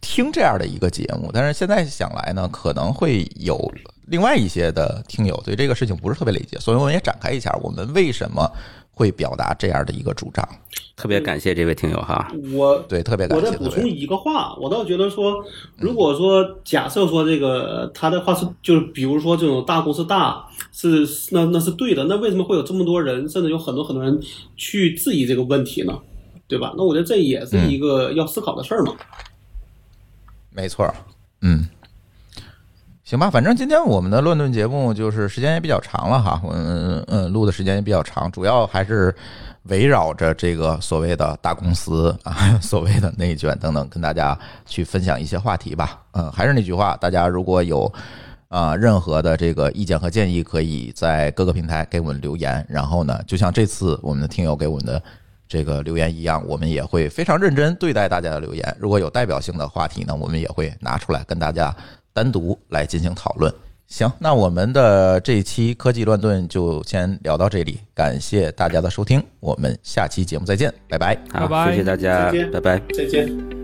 听这样的一个节目。但是现在想来呢，可能会有另外一些的听友对这个事情不是特别理解，所以我们也展开一下，我们为什么会表达这样的一个主张。特别感谢这位听友哈，我对特别感谢。我再补充一个话，我倒觉得说，如果说假设说这个他的话是，就是比如说这种大公司大是那那是对的，那为什么会有这么多人，甚至有很多很多人去质疑这个问题呢？对吧？那我觉得这也是一个要思考的事儿嘛。没错，嗯，行吧，反正今天我们的乱炖节目就是时间也比较长了哈，嗯嗯，录的时间也比较长，主要还是。围绕着这个所谓的大公司啊，所谓的内卷等等，跟大家去分享一些话题吧。嗯，还是那句话，大家如果有啊任何的这个意见和建议，可以在各个平台给我们留言。然后呢，就像这次我们的听友给我们的这个留言一样，我们也会非常认真对待大家的留言。如果有代表性的话题呢，我们也会拿出来跟大家单独来进行讨论。行，那我们的这一期科技乱炖就先聊到这里，感谢大家的收听，我们下期节目再见，拜拜。好，拜拜谢谢大家再见，拜拜。再见。